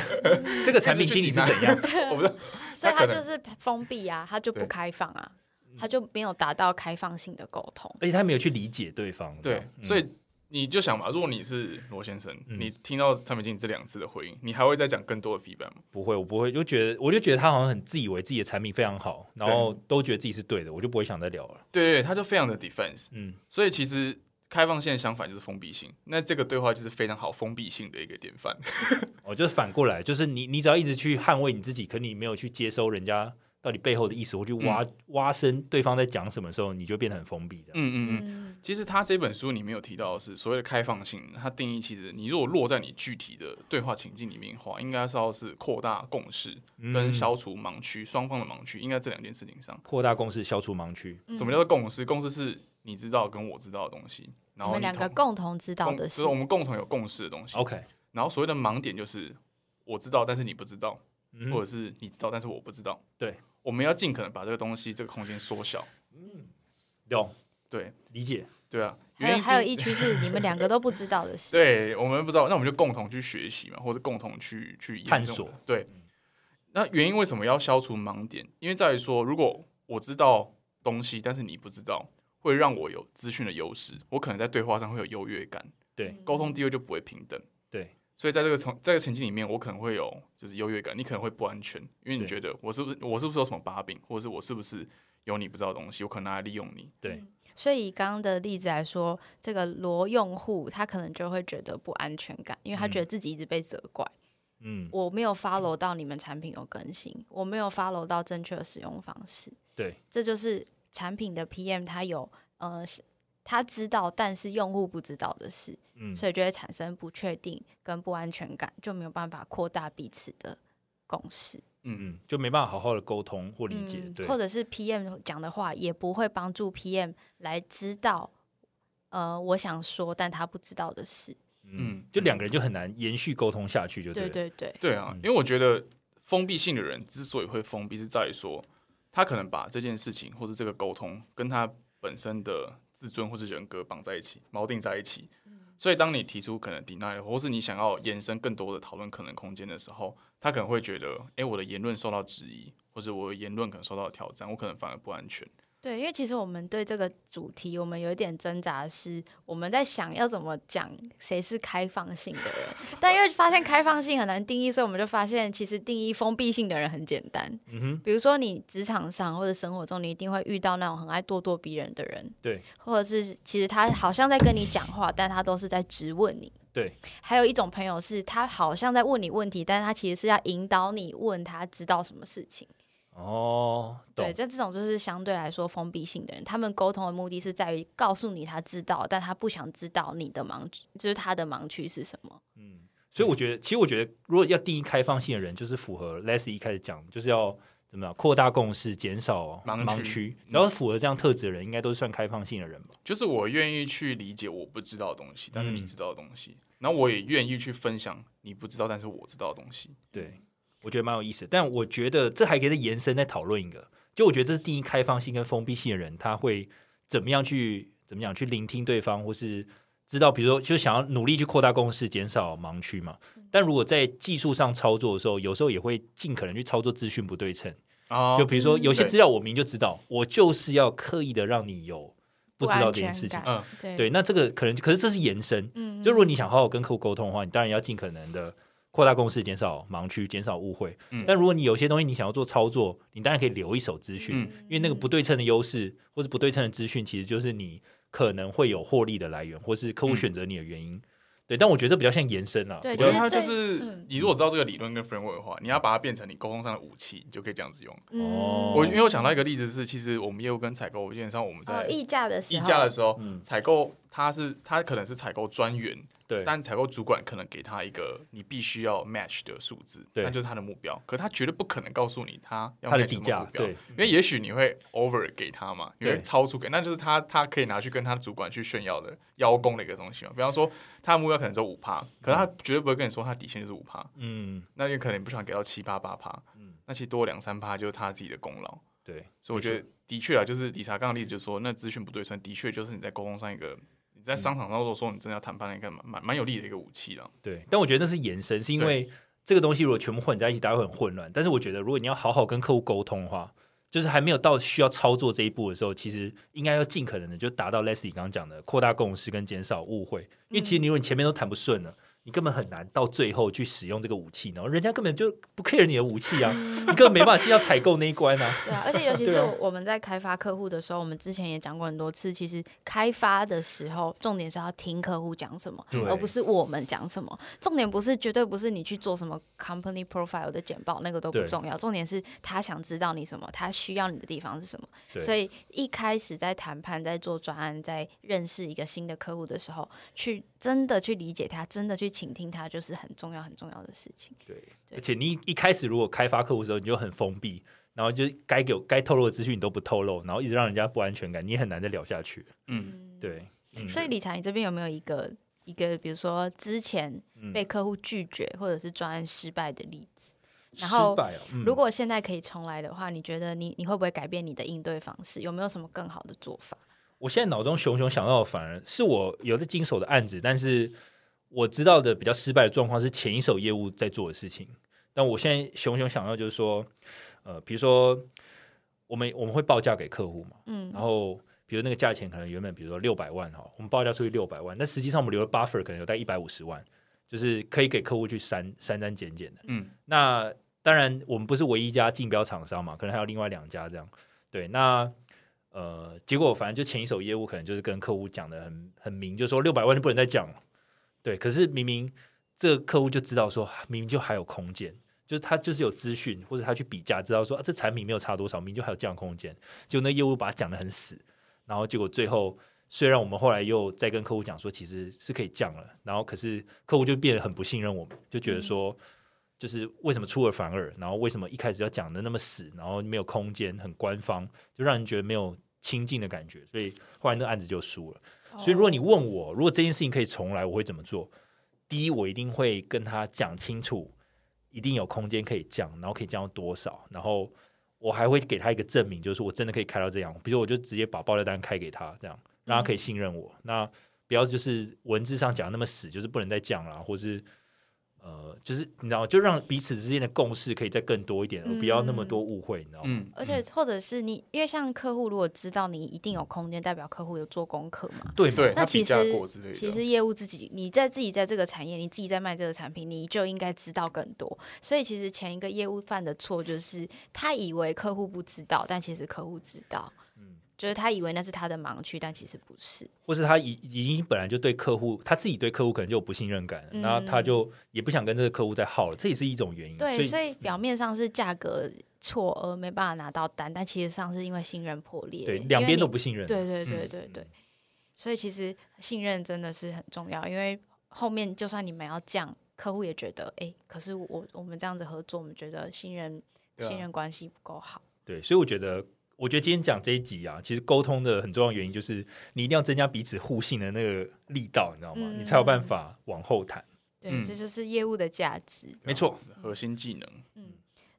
这个产品经理是怎样？我不知道，所以他就是封闭啊，他就不开放啊，他就没有达到开放性的沟通。而且他没有去理解对方，对，嗯。所以你就想嘛，如果你是罗先生，嗯。你听到产品经理这两次的回应，你还会再讲更多的 feedback 吗？不会，我不会，就觉得我就觉得他好像很自以为自己的产品非常好，然后都觉得自己是对的，我就不会想再聊了。对对，他就非常的 defense，嗯，所以其实开放性的相反就是封闭性。那这个对话就是非常好封闭性的一个典范。我 就是反过来，就是你你只要一直去捍卫你自己，可你没有去接收人家到底背后的意思，或去挖、挖深对方在讲什么时候，你就变得很封闭的。嗯嗯嗯。嗯，其实他这本书里面有提到的是所谓的开放性，它定义其实你如果落在你具体的对话情境里面的话，应该是要是扩大共识跟嗯消除盲区，双方的盲区，应该这两件事情上。扩大共识，消除盲区。嗯什么叫做共识？共识是你知道跟我知道的东西，然后我们两个共同知道的事就是，我们共同有共识的东西。OK，然后所谓的盲点就是我知道，但是你不知道，嗯或者是你知道，但是我不知道。对，我们要尽可能把这个东西这个空间缩小。嗯懂对理解。对啊，还有原因是还有一区是你们两个都不知道的事。对我们不知道，那我们就共同去学习嘛，或者共同去去探索对，那原因为什么要消除盲点？因为在于说，如果我知道东西，但是你不知道，会让我有资讯的优势，我可能在对话上会有优越感，对沟通地位就不会平等。对，所以在这个从这个情境里面，我可能会有就是优越感，你可能会不安全，因为你觉得我是不是我是不是有什么把柄，或者是我是不是有你不知道的东西，我可能拿来利用你。对，所以以刚刚的例子来说，这个罗用户他可能就会觉得不安全感，因为他嗯觉得自己一直被责怪，嗯，我没有 follow 到你们产品有更新，我没有 follow 到正确的使用方式，对，这就是产品的 PM 他有呃是他知道，但是用户不知道的事，嗯，所以就会产生不确定跟不安全感，就没有办法扩大彼此的共识。嗯，嗯，就没办法好好的沟通或理解。嗯，对，或者是 PM 讲的话也不会帮助 PM 来知道，呃，我想说但他不知道的事。嗯嗯，就两个人就很难延续沟通下去，就对了对对，对啊嗯，因为我觉得封闭性的人之所以会封闭，是在于说他可能把这件事情或是这个沟通跟他本身的自尊或是人格绑在一起，锚定在一起。所以，当你提出可能 deny，或是你想要延伸更多的讨论可能空间的时候，他可能会觉得，诶，我的言论受到质疑，或者我的言论可能受到挑战，我可能反而不安全。对，因为其实我们对这个主题，我们有一点挣扎，是我们在想要怎么讲谁是开放性的人，但因为发现开放性很难定义，所以我们就发现其实定义封闭性的人很简单。嗯哼，比如说你职场上或者生活中，你一定会遇到那种很爱咄咄逼人的人，对，或者是其实他好像在跟你讲话，但他都是在质问你。对，还有一种朋友是他好像在问你问题，但是他其实是要引导你问他知道什么事情。哦，对，，这这种就是相对来说封闭性的人，他们沟通的目的是在于告诉你他知道，但他不想知道你的盲区，就是他的盲区是什么。嗯，所以我觉得，其实我觉得，如果要定义开放性的人，就是符合 Leslie 一开始讲，就是要怎么样扩大共识，减少盲区盲区，只要符合这样特质的人，应该都是算开放性的人吧？就是我愿意去理解我不知道的东西，但是你嗯知道的东西，然后我也愿意去分享你不知道但是我知道的东西。对，我觉得蛮有意思。但我觉得这还可以再延伸再讨论一个，就我觉得这是定义开放性跟封闭性的人，他会怎么样去怎么样去聆听对方，或是知道，比如说就想要努力去扩大共识，减少盲区嘛。但如果在技术上操作的时候，有时候也会尽可能去操作资讯不对称。哦就比如说有些对资料我明就知道，我就是要刻意的让你有不知道这件事情嗯，对对，那这个可能可是这是延伸。嗯就如果你想好好跟客户沟通的话，你当然要尽可能的扩大共识，减少盲区，减少误会。嗯但如果你有些东西你想要做操作，你当然可以留一手资讯，嗯因为那个不对称的优势或是不对称的资讯，其实就是你可能会有获利的来源，或是客户嗯选择你的原因。对，但我觉得这比较像延伸啊。对比较我觉得它就是你如果知道这个理论跟 framework 的话，你要把它变成你沟通上的武器，你就可以这样子用。哦我因为我想到一个例子是，其实我们业务跟采购，基本上我们哦在议价的时议候，价的时候，嗯，采购他是他可能是采购专员，对，但采购主管可能给他一个你必须要 match 的数字，对那就是他的目标。可他绝对不可能告诉你他要他的 match 底什么目，标，价对，因为也许你会 over 给他嘛，你会对超出给，那就是他他可以拿去跟他主管去炫耀的邀功的一个东西嘛。比方说他的目标可能只有五趴，可是他绝对不会跟你说他底线就是五趴，嗯，那你可能不想给到七八八趴，嗯那其实多两三趴就是他自己的功劳。对，所以我觉得的确啊，就是理查刚刚的例子，就是说那资讯不对称，的确就是你在沟通上一个。你在商场上，如果说你真的要谈判，一个蛮蛮蛮有利的一个武器的。对，但我觉得那是延伸，是因为这个东西如果全部混在一起，大家会很混乱。但是我觉得，如果你要好好跟客户沟通的话，就是还没有到需要操作这一步的时候，其实应该要尽可能的就达到 Leslie 刚刚讲的扩大共识跟减少误会，因为其实你如果你前面都谈不顺了。你根本很难到最后去使用这个武器，然后人家根本就不 care 你的武器啊，你根本没办法进到采购那一关啊。对啊，而且尤其 是我们在开发客户的时候，我们之前也讲过很多次，其实开发的时候，重点是要听客户讲什么，而不是我们讲什么。重点不是绝对不是你去做什么 company profile 的简报，那个都不重要。重点是他想知道你什么，他需要你的地方是什么。所以一开始在谈判、在做专案、在认识一个新的客户的时候，去真的去理解他，真的去。倾听他就是很重要很重要的事情。对，而且你一开始如果开发客户的时候你就很封闭，然后就该给该透露的资讯你都不透露，然后一直让人家不安全感，你很难再聊下去。嗯，对。所以理财，你这边有没有一个一个，比如说之前被客户拒绝或者是专案失败的例子？然后，如果现在可以重来的话，你觉得你你会不会改变你的应对方式？有没有什么更好的做法？我现在脑中熊熊想到的，反而是我有在经手的案子，但是。我知道的比较失败的状况是前一手业务在做的事情，但我现在熊熊想到就是说，呃，比如说我们我们会报价给客户嘛，嗯，然后比如那个价钱可能原本比如说六百万哈，我们报价出去六百万，但实际上我们留了 buffer 可能有在一百五十万，就是可以给客户去删删删减减的，嗯，那当然我们不是唯一一家竞标厂商嘛，可能还有另外两家这样，对，那呃，结果反正就前一手业务可能就是跟客户讲的很很明，就说六百万就不能再讲了。对，可是明明这个客户就知道说，明明就还有空间，就是他就是有资讯，或者他去比价，知道说啊，这产品没有差多少，明明就还有降空间。就那业务把它讲的很死，然后结果最后虽然我们后来又再跟客户讲说，其实是可以降了，然后可是客户就变得很不信任我们，就觉得说，就是为什么出尔反尔，然后为什么一开始要讲的那么死，然后没有空间，很官方，就让人觉得没有亲近的感觉，所以后来那个案子就输了。所以，如果你问我，如果这件事情可以重来，我会怎么做？第一，我一定会跟他讲清楚，一定有空间可以降，然后可以降到多少，然后我还会给他一个证明，就是我真的可以开到这样。比如，我就直接把报价单开给他，这样让他可以信任我。那不要就是文字上讲那么死，就是不能再降了，或是。呃，就是你知道，就让彼此之间的共识可以再更多一点，而不要那么多误会，你知道吗？而且或者是你，因为像客户如果知道你一定有空间，代表客户有做功课嘛？对对。那其实其实业务自己，你在自己在这个产业，你自己在卖这个产品，你就应该知道更多。所以其实前一个业务犯的错就是他以为客户不知道，但其实客户知道。就是他以为那是他的盲区，但其实不是。或是他已已经本来就对客户，他自己对客户可能就有不信任感，然后他就也不想跟这个客户再耗了，这也是一种原因。对，所以表面上是价格错而没办法拿到单，但其实上是因为信任破裂。对，两边都不信任。对对对对对。所以其实信任真的是很重要，因为后面就算你们要降，客户也觉得，哎，可是我我们这样子合作，我们觉得信任信任关系不够好。对，所以我觉得。我觉得今天讲这一集啊，其实沟通的很重要原因就是你一定要增加彼此互信的那个力道，你知道吗？你才有办法往后谈。对，这就是业务的价值。没错，核心技能。嗯，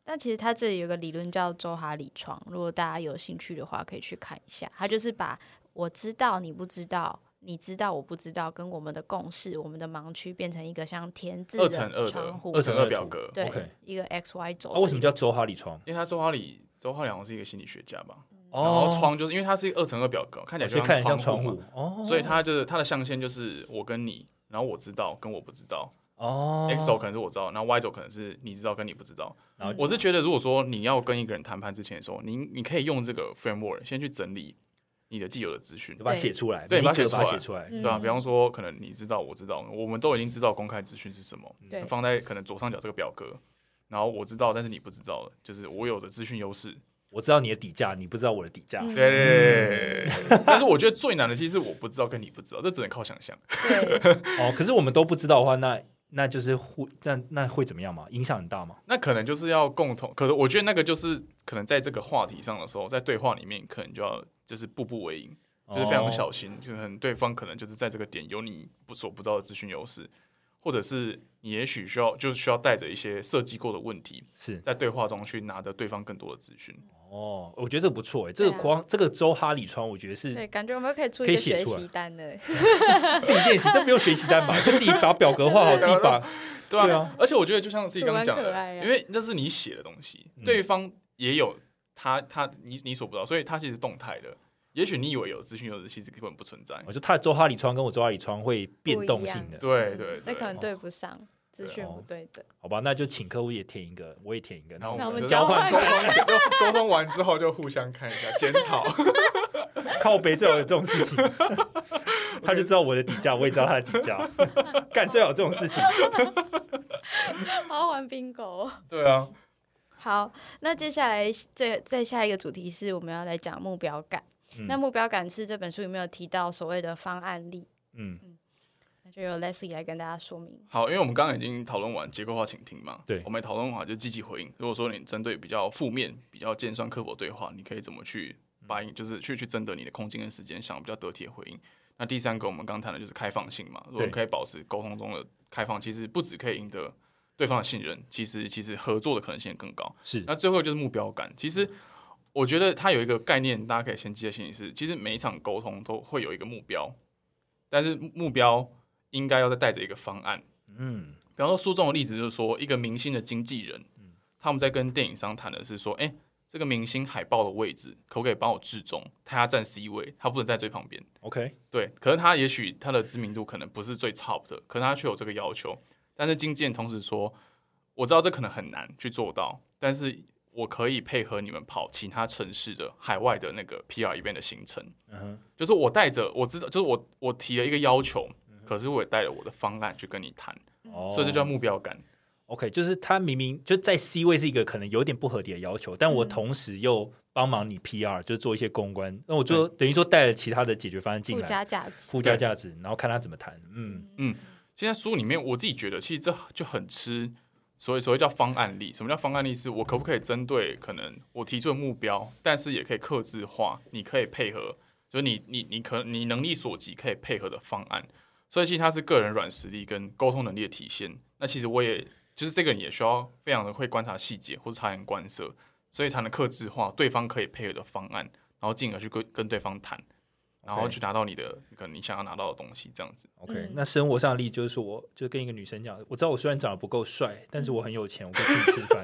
但其实他这里有个理论叫周哈里窗，如果大家有兴趣的话，可以去看一下。他就是把我知道你不知道，你知道我不知道，跟我们的共识、我们的盲区变成一个像填字的窗户、二乘二表格。对，一个 X Y 轴。为什么叫周哈里窗？因为它周哈里。周浩良是一个心理学家吧，然后窗就是因为它是一个二乘二表格，看起来就像窗户嘛，所以它就是它的象限就是我跟你，然后我知道跟我不知道哦，X 轴可能是我知道，然后 Y 轴可能是你知道跟你不知道。然后。我是觉得，如果说你要跟一个人谈判之前的时候，你你可以用这个 framework 先去整理你的既有的资讯，把它写出来，对，把它写出来，对吧？比方说，可能你知道，我知道，我们都已经知道公开资讯是什么，放在可能左上角这个表格，然后我知道，但是你不知道，就是我有的资讯优势。我知道你的底价，你不知道我的底价。对，但是我觉得最难的其实是我不知道跟你不知道，这只能靠想象。对，哦，可是我们都不知道的话，那那就是会那那会怎么样嘛？影响很大吗？那可能就是要共同，可是我觉得那个就是可能在这个话题上的时候，在对话里面可能就要就是步步为营，就是非常小心，就是对方可能就是在这个点有你不所不知道的资讯优势。或者是你也许需要，就是需要带着一些设计过的问题，是在对话中去拿得对方更多的资讯。哦，我觉得这个不错哎，这个光这个周哈里窗，我觉得是对，感觉我们可以出一个学习单的，自己练习，这不用学习单吧？就自己把表格画好，自己把对啊。而且我觉得就像自己刚刚讲的，因为那是你写的东西，对方也有他他你你所不知道，所以它其实是动态的。也许你以为有资讯，有的其实根本不存在。我就他的周哈里窗跟我周哈里窗会变动性的，对对对，那可能对不上，资讯不对的。好吧，那就请客户也填一个，我也填一个，然后那我们交换沟通沟通完之后就互相看一下检讨。靠北最好有这种事情，他就知道我的底价，我也知道他的底价，干最好有这种事情。好好玩 bingo。对啊，好，那接下来最再下一个主题是我们要来讲目标感。嗯那目标感是这本书有没有提到所谓的方案力？嗯，那就由 Leslie 来跟大家说明。好，因为我们刚刚已经讨论完结构化倾听嘛，对我们讨论完就积极回应。如果说你针对比较负面、比较尖酸刻薄对话，你可以怎么去把应，就是去去争得你的空间跟时间，想比较得体的回应。那第三个我们刚谈的就是开放性嘛，如果可以保持沟通中的开放，其实不只可以赢得对方的信任，其实其实合作的可能性更高。是那最后就是目标感，其实我觉得它有一个概念，大家可以先记在心里是，其实每一场沟通都会有一个目标，但是目标应该要再带着一个方案。嗯，比方说书中的例子就是说，一个明星的经纪人，他们在跟电影商谈的是说，哎、这个明星海报的位置可不可以帮我置中？他要站 C 位，他不能在最旁边。OK，对，可是他也许他的知名度可能不是最 top 的，可是他却有这个要求。但是经纪人同时说，我知道这可能很难去做到，但是我可以配合你们跑其他城市的海外的那个 PR event 的行程。嗯哼，就是我带着我知道，就是我我提了一个要求，可是我也带了我的方案去跟你谈，哦所以这叫目标感。OK，就是他明明就在 C 位是一个可能有点不合理的要求，但我嗯同时又帮忙你 PR，就是做一些公关，那我就等于说带了其他的解决方案进附来，加价值。附加价值，然后看他怎么谈。嗯嗯，现在书里面，我自己觉得其实这就很吃所以所谓叫方案力。什么叫方案力？是我可不可以针对可能我提出的目标，但是也可以克制化，你可以配合，就是你你你可你能力所及可以配合的方案。所以其实它是个人软实力跟沟通能力的体现。那其实我也就是这个人也需要非常的会观察细节或者察言观色，所以才能克制化对方可以配合的方案，然后进而去跟跟对方谈，然后去拿到你的可能你想要拿到的东西，这样子。OK，、嗯那生活上的例就是说，我就跟一个女生讲，我知道我虽然长得不够帅，但是我很有钱，我可以请你吃饭。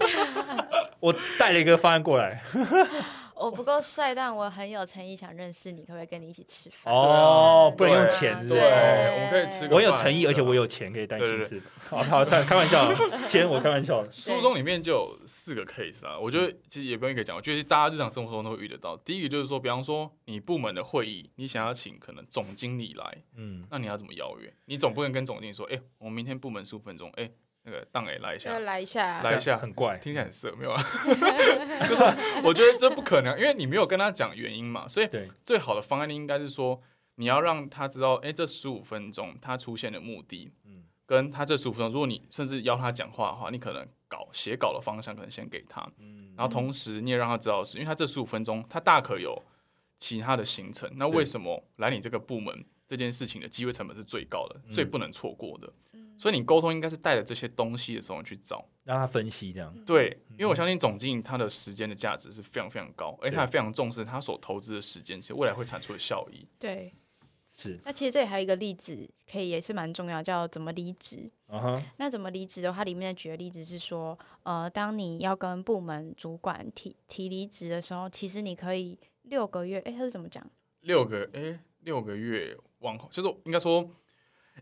我带了一个方案过来，我不够帅，但我很有诚意，想认识你，可不可以跟你一起吃饭？哦，不能用对钱，对，我们可以吃我有诚意，而且我有钱可以带去吃。好好，算了，开玩笑，先我开玩笑。书中里面就有四个 case 啊，我觉得其实也不用一个讲，我觉得大家日常生活中都会遇得到。第一个就是说，比方说你部门的会议，你想要请可能总经理来，嗯，那你要怎么邀约？你总不能跟总经理说，哎、我们明天部门十五分钟，哎、那个当哎来一下。就，来一下，来一下，很怪。听起来很色，没有啊？就是我觉得这不可能，因为你没有跟他讲原因嘛，所以，最好的方案应该是说，你要让他知道，哎、这十五分钟他出现的目的，嗯。跟他这十五分钟，如果你甚至邀他讲话的话，你可能稿写稿的方向可能先给他，嗯。然后同时你也让他知道是，因为他这十五分钟他大可有其他的行程，那为什么来你这个部门这件事情的机会成本是最高的，嗯最不能错过的？所以你沟通应该是带着这些东西的时候去找。让他分析这样。对，嗯因为我相信总经理他的时间的价值是非常非常高，而且他也非常重视他所投资的时间，其实未来会产出的效益。对。是，那其实这里还有一个例子，可以也是蛮重要，叫怎么离职。那怎么离职的话，里面举的例子是说，呃，当你要跟部门主管提提离职的时候，其实你可以六个月，诶，他是怎么讲？六个诶，六个月往后，就是应该说，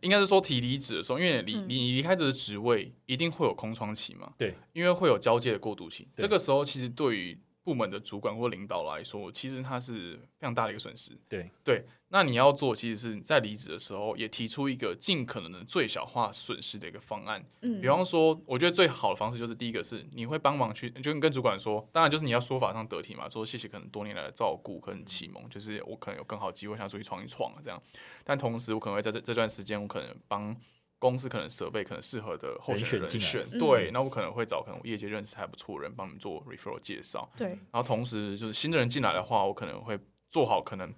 应该是说提离职的时候，因为你离嗯你离开这个职位，一定会有空窗期嘛。对，因为会有交接的过渡期，这个时候其实对于部门的主管或领导来说，其实他是非常大的一个损失。对对，那你要做，其实是在离职的时候，也提出一个尽可能的最小化损失的一个方案。嗯，比方说，我觉得最好的方式就是第一个是你会帮忙去，就跟主管说，当然就是你要说法上得体嘛，说谢谢可能多年来的照顾跟启蒙，就是我可能有更好的机会想出去闯一闯这样，但同时我可能会在这这段时间，我可能帮公司可能设备可能适合的候选人人选对，那我可能会找可能我业界认识还不错的人帮你们做 referral 介绍，对，然后同时就是新的人进来的话，我可能会做好可能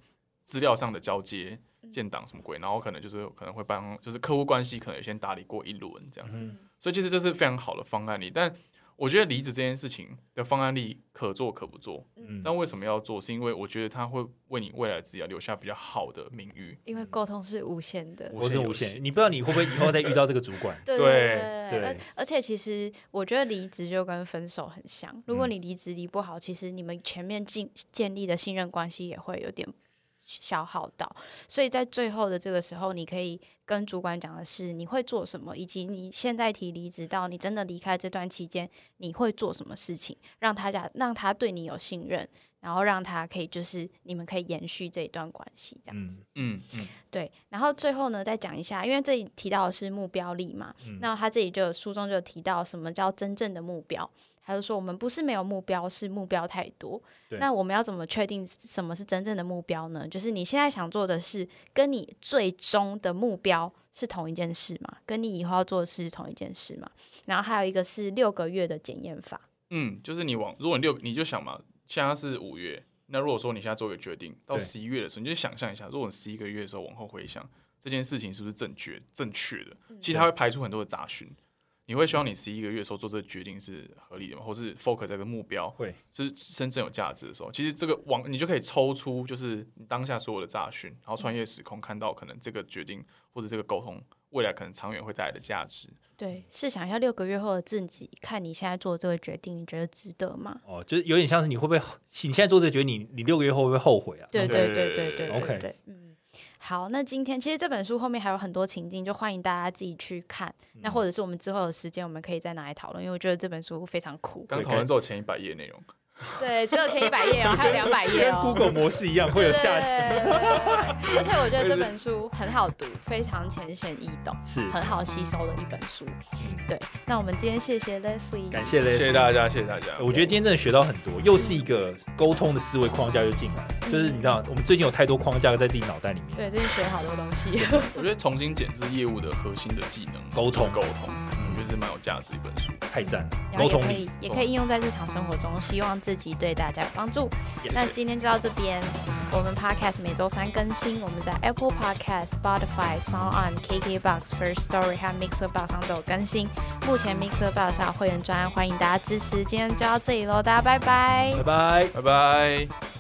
资料上的交接、建档什么鬼，然后可能就是可能会帮就是客户关系可能先打理过一轮这样，嗯所以其实这是非常好的方案例。但我觉得离职这件事情的方案力可做可不做，嗯，但为什么要做？是因为我觉得它会为你未来职业留下比较好的名誉。因为沟通是无限的。我是无无限你不知道你会不会以后再遇到这个主管，对对而而且其实我觉得离职就跟分手很像，如果嗯你离职离不好，其实你们前面建建立的信任关系也会有点消耗到，所以在最后的这个时候，你可以跟主管讲的是你会做什么，以及你现在提离职到你真的离开这段期间，你会做什么事情，让他讲让他对你有信任，然后让他可以就是你们可以延续这一段关系这样子。嗯嗯嗯，对，然后最后呢，再讲一下，因为这里提到的是目标力嘛，嗯那他这里就书中就提到什么叫真正的目标，他就说我们不是没有目标，是目标太多。那我们要怎么确定什么是真正的目标呢？就是你现在想做的事，跟你最终的目标是同一件事嘛？跟你以后要做的事是同一件事嘛？然后还有一个是六个月的检验法，嗯，就是你往，如果你六，你就想嘛，现在是五月，那如果说你现在做一个决定，到十一月的时候，你就想象一下，如果你十一个月的时候往后回想，这件事情是不是正确正确的？其实它会排除很多的杂讯。你会希望你十一个月的时候做这个决定是合理的吗？或是 focus 这个目标会。是真正有价值的时候？其实这个往你就可以抽出就是当下所有的炸讯然后穿越时空看到可能这个决定或者这个沟通未来可能长远会带来的价值。试想一下六个月后的自己看你现在做这个决定你觉得值得吗？哦就是有点像是你会不会你现在做这个决定你你六个月后会不会后悔啊？对对对对对 ok 好，那今天其实这本书后面还有很多情境，就欢迎大家自己去看。那或者是我们之后有时间，我们可以再拿来讨论，因为我觉得这本书非常酷。刚讨论之后前一百页内容，对，只有前一百页哦，还有两百页跟哦。Google 模式一样，会有下集。而且我觉得这本书 很好读，非常浅显易懂，是，很好吸收的一本书。对，那我们今天谢谢 Leslie，感谢 l 谢谢大家，谢谢大家。我觉得今天真的学到很多，又是一个沟通的思维框架又进来了。就是你知道，我们最近有太多框架在自己脑袋里面。对，最近学了好多东西。我觉得重新检视业务的核心的技能，沟通沟通，我觉得是蛮有价值的一本书。太赞了，然后也沟通力可以。也可以应用在日常生活中，希望自己对大家有帮助。Yes 那今天就到这边，我们 Podcast 每周三更新，我们在 Apple Podcast、Spotify、Sound On、KKBox、First Story 和 Mixer Box 上都有更新。目前 Mixer Box 上有会员专案，欢迎大家支持。今天就到这里喽，大家拜拜拜拜。拜拜。